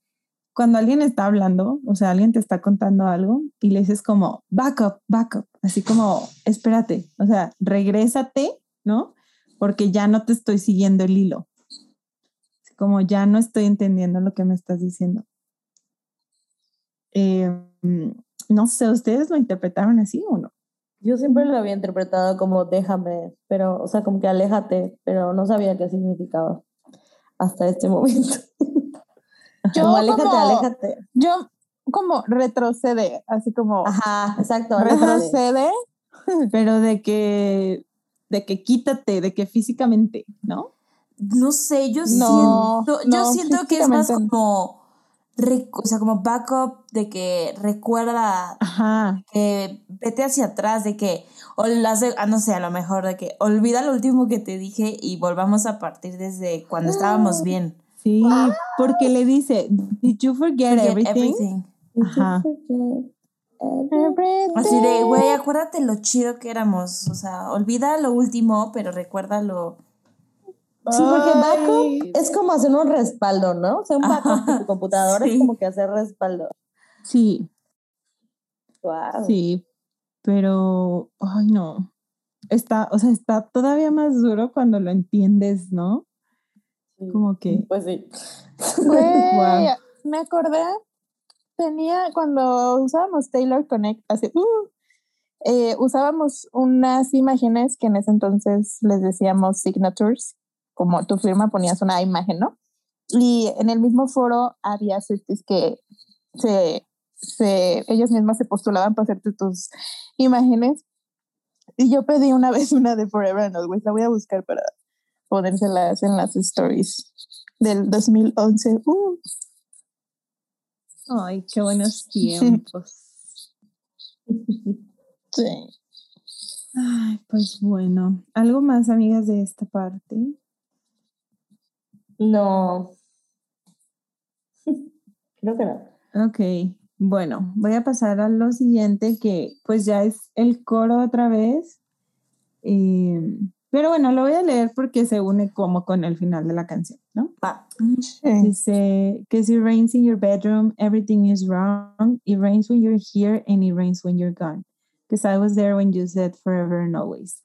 S4: cuando alguien está hablando, o sea, alguien te está contando algo y le dices como backup, backup, así como espérate, o sea, regrésate, ¿no? Porque ya no te estoy siguiendo el hilo como ya no estoy entendiendo lo que me estás diciendo. Eh, no sé, ¿ustedes lo interpretaron así o no?
S3: Yo siempre lo había interpretado como déjame, pero, o sea, como que aléjate, pero no sabía qué significaba hasta este momento.
S5: Yo
S3: como aléjate,
S5: como-
S3: aléjate.
S5: Yo como retrocede, así como
S3: Ajá, exacto.
S5: retrocede.
S4: Pero de que, de que quítate, de que físicamente, ¿no?
S2: No sé, yo
S5: No,
S2: siento, yo siento que es más como, o sea, como backup de que recuerda
S4: Ajá,
S2: que vete hacia atrás, de que, o hace- ah, no sé, a lo mejor de que olvida lo último que te dije y volvamos a partir desde cuando estábamos bien.
S4: sí, porque le dice, did you forget,
S2: Forget
S4: everything?
S2: everything.
S4: Ajá.
S2: Así de, güey, acuérdate lo chido que éramos. O sea, olvida lo último, pero recuerda lo.
S3: Sí, porque backup es como hacer un respaldo, ¿no? O sea, un backup de tu computadora es
S2: sí.
S3: como que hacer respaldo.
S4: Sí,
S3: Wow.
S4: sí, pero, ay no, está, o sea, está todavía más duro cuando lo entiendes, ¿no? Como que,
S3: Pues sí.
S4: Guau.
S5: me acordé, tenía, cuando usábamos Taylor Connect, así, uh, eh, usábamos unas imágenes que en ese entonces les decíamos signatures, como tu firma ponías una imagen, ¿no? Y en el mismo foro había que se, se, ellos mismos se postulaban para hacerte tus imágenes. Y yo pedí una vez una de Forever and Always, la voy a buscar para ponérselas en las stories del 2011. Uh,
S4: ay, qué buenos tiempos.
S5: sí.
S4: Ay, pues bueno, ¿algo más, amigas, de esta parte?
S3: No. Creo que no.
S4: Ok, bueno, voy a pasar a lo siguiente que pues ya es el coro otra vez. Eh, pero bueno, lo voy a leer porque se une como con el final de la canción, ¿no?
S3: Va.
S4: Dice, because it rains in your bedroom, everything is wrong. It rains when you're here and it rains when you're gone. Because I was there when you said forever and always.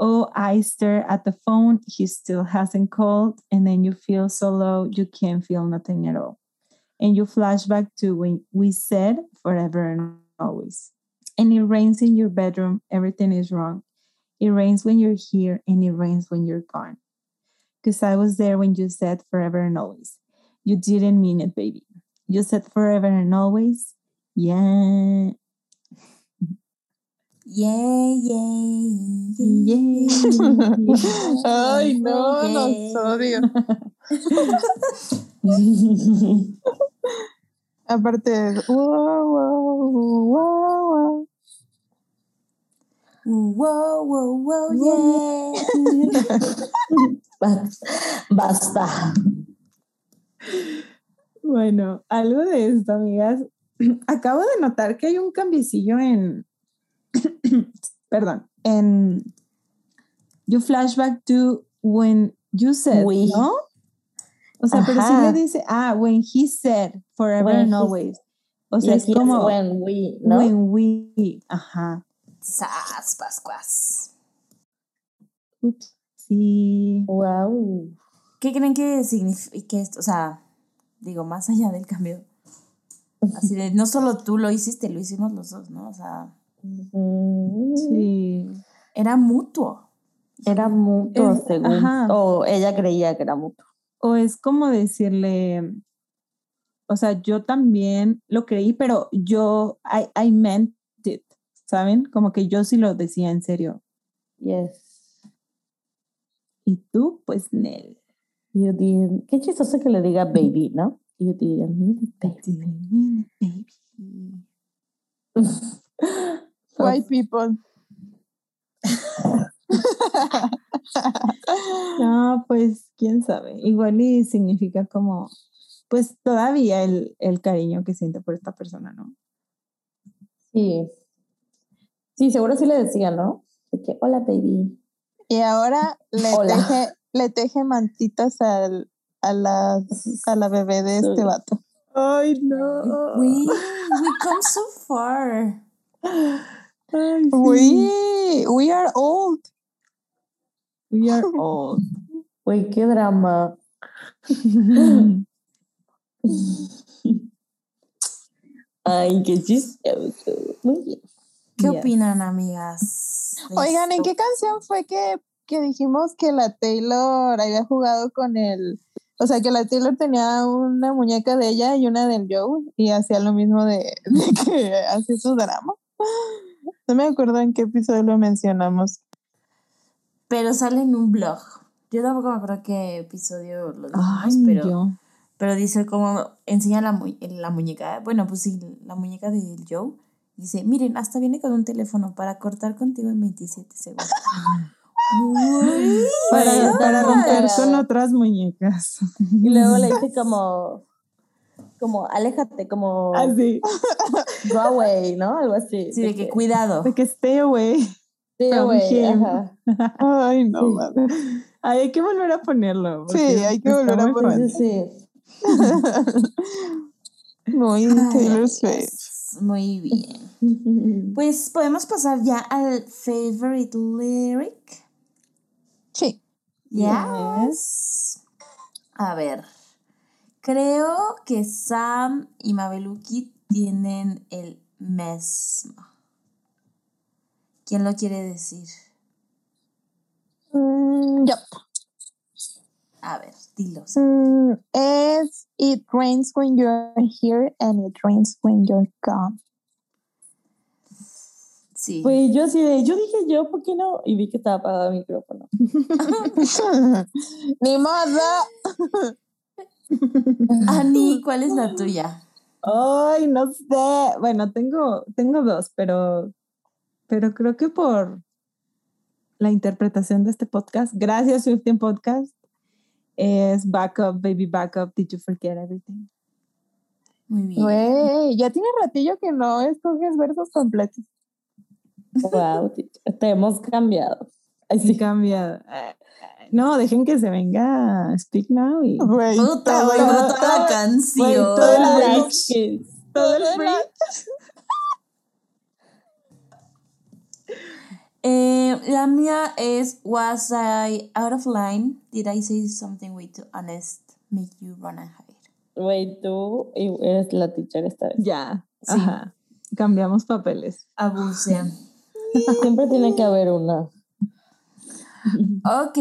S4: Oh, I stare at the phone, he still hasn't called, and then you feel so low you can't feel nothing at all. And you flash back to when we said forever and always. And it rains in your bedroom, everything is wrong. It rains when you're here and it rains when you're gone because I was there when you said forever and always. You didn't mean it, baby. You said forever and always. Yeah.
S2: Yeah, yeah, yeah.
S4: Yeah.
S5: Ay, no, los odio. Aparte, wow, wow, wow, wow.
S2: Whoa, whoa, whoa, yeah.
S3: Bas- Basta.
S4: Bueno, algo de esto, amigas. Acabo de notar que hay un cambiecillo en. Perdón, en. You flashback to when you said,
S3: We.
S4: ¿no? O sea, pero sí le dice, ah, when he said forever
S3: When
S4: and always. O sea, es como
S3: when we, ¿no?
S4: when we, ajá.
S2: Sas, pascuas.
S4: Ups, sí.
S3: Wow.
S2: ¿Qué creen que significa esto? O sea, digo, más allá del cambio. Así de, no solo tú lo hiciste, lo hicimos los dos, ¿no? O sea,
S4: Sí.
S2: era mutuo.
S3: Era mutuo,
S4: Es-
S3: según.
S4: ajá.
S3: O ella creía que era mutuo.
S4: O es como decirle, o sea, yo también lo creí, pero yo, I, I meant it, ¿saben? Como que yo sí lo decía en serio.
S3: Yes.
S4: Y tú, pues, Nel.
S3: You didn't. Qué chistoso que le diga baby, ¿no? Mean it, baby.
S4: Baby.
S5: White people.
S4: No, pues, quién sabe. Igual y significa como, pues, todavía el, el cariño que siente por esta persona, ¿no?
S3: Sí. Sí, seguro sí le decía, ¿no? De que, hola, baby.
S5: Y ahora le
S3: Hola.
S5: teje, le teje mantitas al, a, las, a la bebé de este vato.
S4: Ay, no.
S2: We, we come so far.
S4: Ay, sí.
S5: We, we are old.
S4: We are old.
S3: Uy, qué drama. Ay, qué chistoso. Muy bien.
S2: ¿Qué opinan, amigas?
S5: Oigan, ¿en qué canción fue que, que dijimos que la Taylor había jugado con el... O sea, que la Taylor tenía una muñeca de ella y una del Joe y hacía lo mismo de, de que hacía su drama. No me acuerdo en qué episodio lo mencionamos.
S2: Pero sale en un blog. Yo tampoco me acuerdo qué episodio lo dijimos, pero,
S4: yo.
S2: pero dice como enseña la, mu- la muñeca. Bueno, pues sí, la muñeca de Joe. Dice, miren, hasta viene con un teléfono para cortar contigo en 27 segundos. Uy,
S4: Para, para romper con otras muñecas.
S3: Y luego le dice como, como aléjate, como
S4: Así,
S3: go away, ¿no? Algo así.
S2: Sí, de que cuidado.
S4: de que stay away. Him.
S3: ajá.
S5: Ay, no,
S3: Sí.
S5: mames.
S4: Ay, hay que volver a ponerlo.
S5: Sí, hay que volver a ponerlo.
S3: Sí, sí,
S5: Muy
S2: Ay,
S5: Taylor Swift.
S2: Muy bien. Pues podemos pasar ya al favorite lyric.
S5: Sí.
S2: Yes. A ver. Creo que Sam y Mabeluki tienen el mismo. ¿Quién lo quiere decir?
S5: Mm, ya.
S2: A ver, dilo.
S5: Mm, es It rains when you're here and it rains when you're gone.
S2: Sí.
S3: Pues yo así de, yo dije yo, ¿por qué no? Y vi que estaba apagado el micrófono.
S5: Ni modo.
S2: Ani, ¿cuál es la tuya?
S4: Ay, no sé. Bueno, tengo, tengo dos, pero, pero creo que por la interpretación de este podcast, gracias Swifting Podcast, es Backup, Baby Backup, Did You Forget Everything?
S2: Muy bien.
S5: Güey, ya tiene ratillo que no escoges versos completos.
S3: Wow, te hemos cambiado. Ay,
S4: Sí,
S3: sí.
S4: cambia. Eh, No, dejen que se venga Speak Now y
S5: Güey,
S2: Puta,
S5: todo-
S2: güey, no toda la
S4: todo-
S2: canción.
S4: todo
S3: Todas
S4: el bridge. todo el bridge.
S2: Eh, la mía es Was I out of line? Did I say something way too honest? Make you run and hide.
S3: Güey, tú y- eres la teacher esta vez.
S4: Ya,
S2: Sí.
S4: ajá. Cambiamos papeles.
S2: Abuse.
S3: Siempre tiene que haber una.
S2: Ok,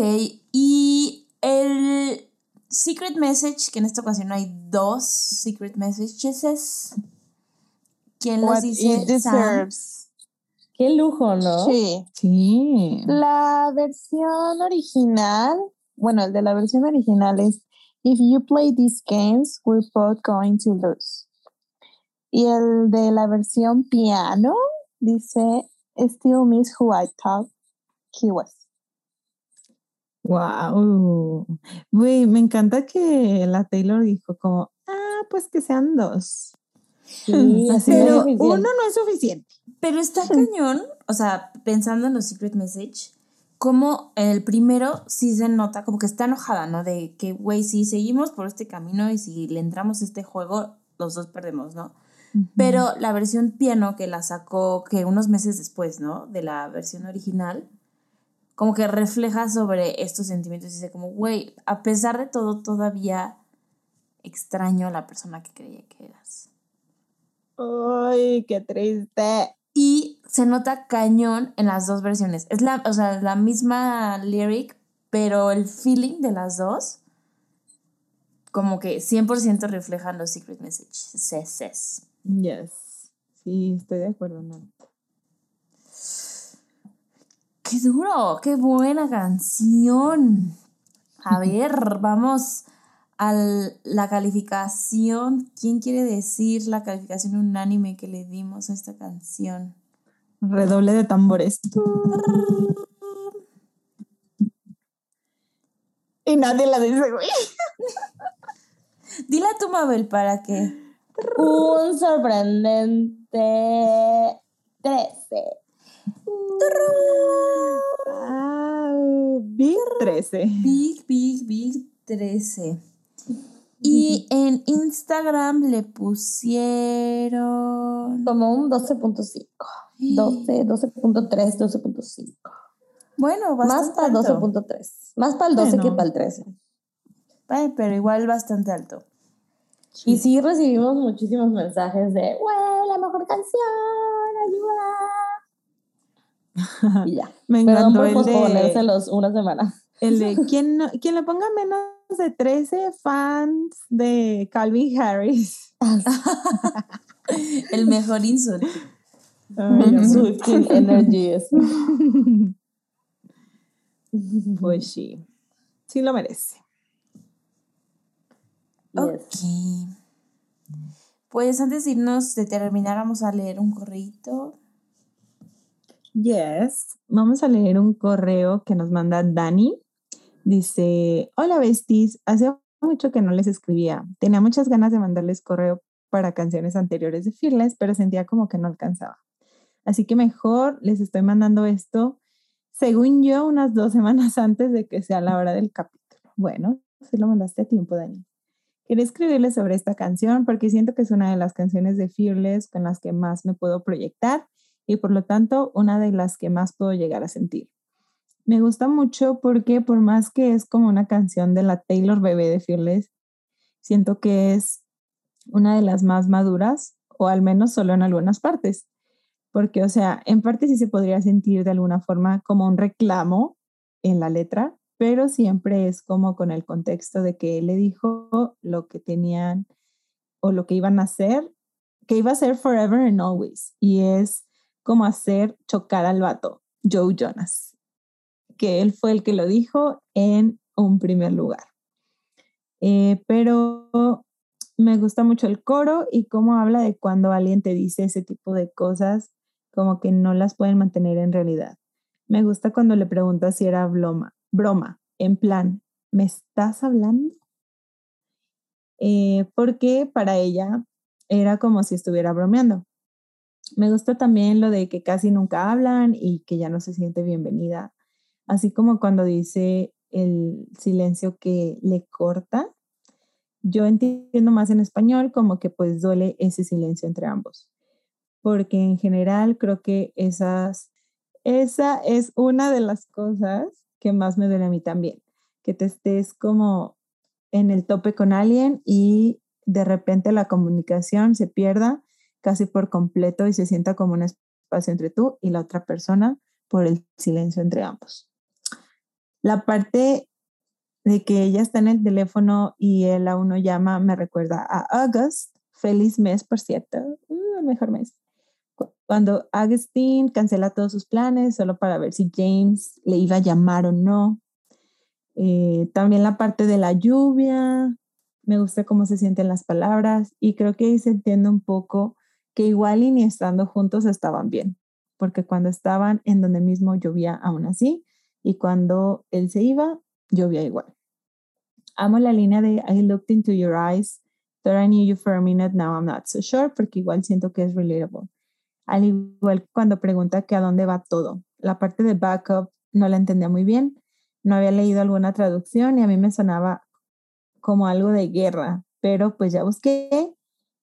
S2: y el secret message, que en esta ocasión hay dos secret messages. ¿Quién los dice?
S5: it
S2: Sam.
S5: deserves.
S3: Qué lujo, ¿no?
S5: Sí.
S4: Sí.
S5: La versión original, bueno, el de la versión original es If you play these games, we're both going to lose. Y el de la versión piano dice Still miss who I thought he was.
S4: Wow. Güey, me encanta que la Taylor dijo como, ah, pues que sean dos.
S3: Sí,
S2: Pero
S3: no.
S4: Uno no es suficiente.
S2: Pero está cañón, o sea, pensando en los secret message, como el primero sí se nota como que está enojada, ¿no? De que, güey, si seguimos por este camino y si le entramos a este juego, los dos perdemos, ¿no? Pero la versión piano que la sacó que unos meses después, ¿no? De la versión original, como que refleja sobre estos sentimientos y dice como, güey, a pesar de todo, todavía extraño a la persona que creía que eras.
S4: Ay, qué triste.
S2: Y se nota cañón en las dos versiones. Es la, o sea, la misma lyric, pero el feeling de las dos como que 100% reflejan los secret messages.
S4: Yes. Sí, estoy de acuerdo. No.
S2: ¡Qué duro! ¡Qué buena canción! A ver, vamos a la calificación. ¿Quién quiere decir la calificación unánime que le dimos a esta canción?
S4: Redoble de tambores. Y nadie la dice, güey.
S2: Dile a tu Mabel para que...
S3: Un sorprendente 13.
S4: Ah, Big 13.
S2: Big, big, big 13. Y en Instagram le pusieron...
S3: Como un 12.5. 12, 12.3, 12.5.
S2: Bueno,
S3: Más para el
S2: alto.
S3: 12.3. Más para el 12 que
S4: Bueno.
S3: para el 13.
S2: Ay, pero igual bastante alto.
S3: Y sí recibimos muchísimos mensajes de, güey, la mejor canción, ayuda. Y ya.
S4: Me
S3: Perdón por
S4: el de,
S3: posponérselos una semana.
S4: el de quien, no- quien le ponga menos de 13 fans de Calvin Harris.
S2: El mejor insulto.
S3: Swifting Energy es.
S4: pues sí. Sí lo merece.
S3: Yes.
S2: Ok. Pues antes de irnos, de terminar, vamos a leer un correíto.
S4: Yes. Vamos a leer un correo que nos manda Dani. Dice, hola besties, hace mucho que no les escribía. Tenía muchas ganas de mandarles correo para canciones anteriores de Fearless, pero sentía como que no alcanzaba. Así que mejor les estoy mandando esto, según yo, unas dos semanas antes de que sea la hora del capítulo. Bueno, si lo mandaste a tiempo, Dani. Quería escribirles sobre esta canción porque siento que es una de las canciones de Fearless con las que más me puedo proyectar y por lo tanto una de las que más puedo llegar a sentir. Me gusta mucho porque por más que es como una canción de la Taylor Bebé de Fearless, siento que es una de las más maduras o al menos solo en algunas partes. Porque, o sea, en parte sí se podría sentir de alguna forma como un reclamo en la letra, pero siempre es como con el contexto de que él le dijo lo que tenían o lo que iban a hacer, que iba a ser forever and always, y es como hacer chocar al vato, Joe Jonas, que él fue el que lo dijo en un primer lugar. Eh, pero me gusta mucho el coro y cómo habla de cuando alguien te dice ese tipo de cosas, como que no las pueden mantener en realidad. Me gusta cuando le pregunta si era broma, broma, en plan, ¿me estás hablando? Eh, porque para ella era como si estuviera bromeando. Me gusta también lo de que casi nunca hablan y que ya no se siente bienvenida, así como cuando dice el silencio que le corta. Yo entiendo más en español como que pues duele ese silencio entre ambos, porque en general creo que esas, esa es una de las cosas que más me duele a mí también, que te estés como en el tope con alguien y de repente la comunicación se pierda casi por completo y se sienta como un espacio entre tú y la otra persona por el silencio entre ambos. La parte de que ella está en el teléfono y él a uno llama me recuerda a August. Feliz mes, por cierto. Uh, mejor mes cuando Agustín cancela todos sus planes solo para ver si James le iba a llamar o no. Eh, también la parte de la lluvia, me gusta cómo se sienten las palabras y creo que ahí se entiende un poco que igual ni estando juntos estaban bien, porque cuando estaban en donde mismo llovía aún así y cuando él se iba, llovía igual. Amo la línea de I looked into your eyes, thought I knew you for a minute, now I'm not so sure, porque igual siento que es relatable al igual que cuando pregunta que a dónde va todo. La parte de backup no la entendía muy bien, no había leído alguna traducción y a mí me sonaba como algo de guerra, pero pues ya busqué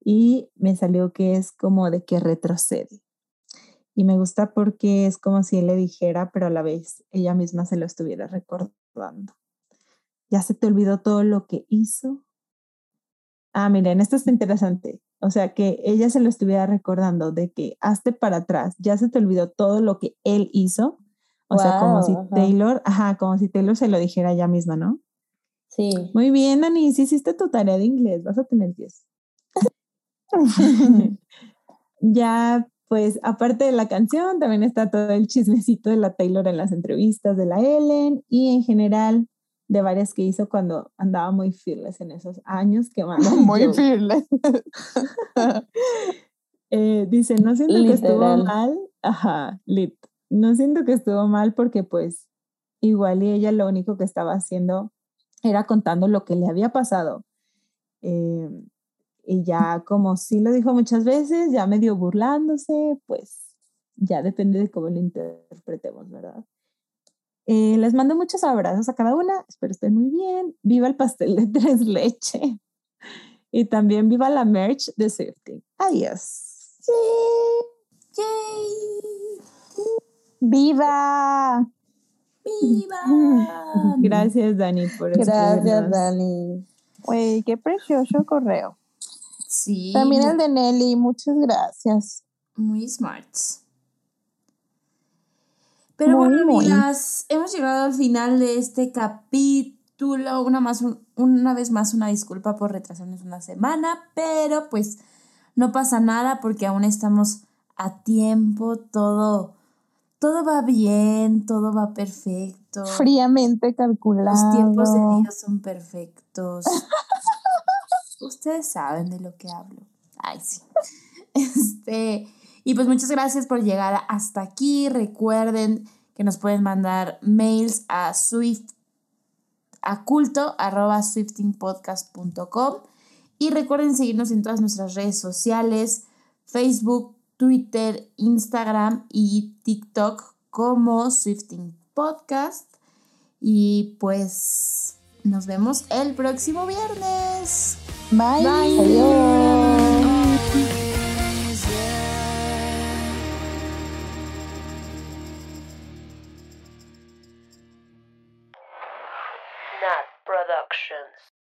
S4: y me salió que es como de que retrocede. Y me gusta porque es como si él le dijera, pero a la vez ella misma se lo estuviera recordando. Ya se te olvidó todo lo que hizo. Ah, miren, esto está interesante. O sea, que ella se lo estuviera recordando de que hazte para atrás, ya se te olvidó todo lo que él hizo. O sea, como si Taylor, ajá, como si Taylor se lo dijera ella misma, ¿no?
S3: Sí.
S4: Muy bien, Dani, si hiciste tu tarea de inglés, vas a tener 10. ya, pues, aparte de la canción, también está todo el chismecito de la Taylor en las entrevistas de la Ellen y en general de varias que hizo cuando andaba muy fearless en esos años que más.
S5: Muy fearless.
S4: eh, dice, no siento que estuvo mal. Ajá, lit. No siento que estuvo mal porque pues igual y ella lo único que estaba haciendo era contando lo que le había pasado. Eh, y ya como sí lo dijo muchas veces, ya medio burlándose, pues ya depende de cómo lo interpretemos, ¿verdad? Eh, les mando muchos abrazos a cada una. Espero estén muy bien. Viva el pastel de tres leche. Y también viva la merch de Swifting. Adiós.
S5: ¡Viva!
S2: ¡Viva!
S4: Gracias, Dani, por
S3: Gracias, Dani.
S5: Güey, qué precioso correo.
S2: Sí.
S5: También el de Nelly, muchas gracias.
S2: Muy smart. Pero bueno, amigas, hemos llegado al final de este capítulo. Una, más, una vez más, una disculpa por retrasarnos una semana, pero pues no pasa nada porque aún estamos a tiempo, todo, todo va bien, todo va perfecto.
S5: Fríamente calculado.
S2: Los tiempos de día son perfectos. Ustedes saben de lo que hablo. Ay, sí. Este, y pues muchas gracias por llegar hasta aquí. Recuerden que nos pueden mandar mails a swift a culto.swiftingpodcast.com y recuerden seguirnos en todas nuestras redes sociales, Facebook, Twitter, Instagram y TikTok como Swifting Podcast. Y pues nos vemos el próximo viernes.
S5: Bye.
S3: Adiós.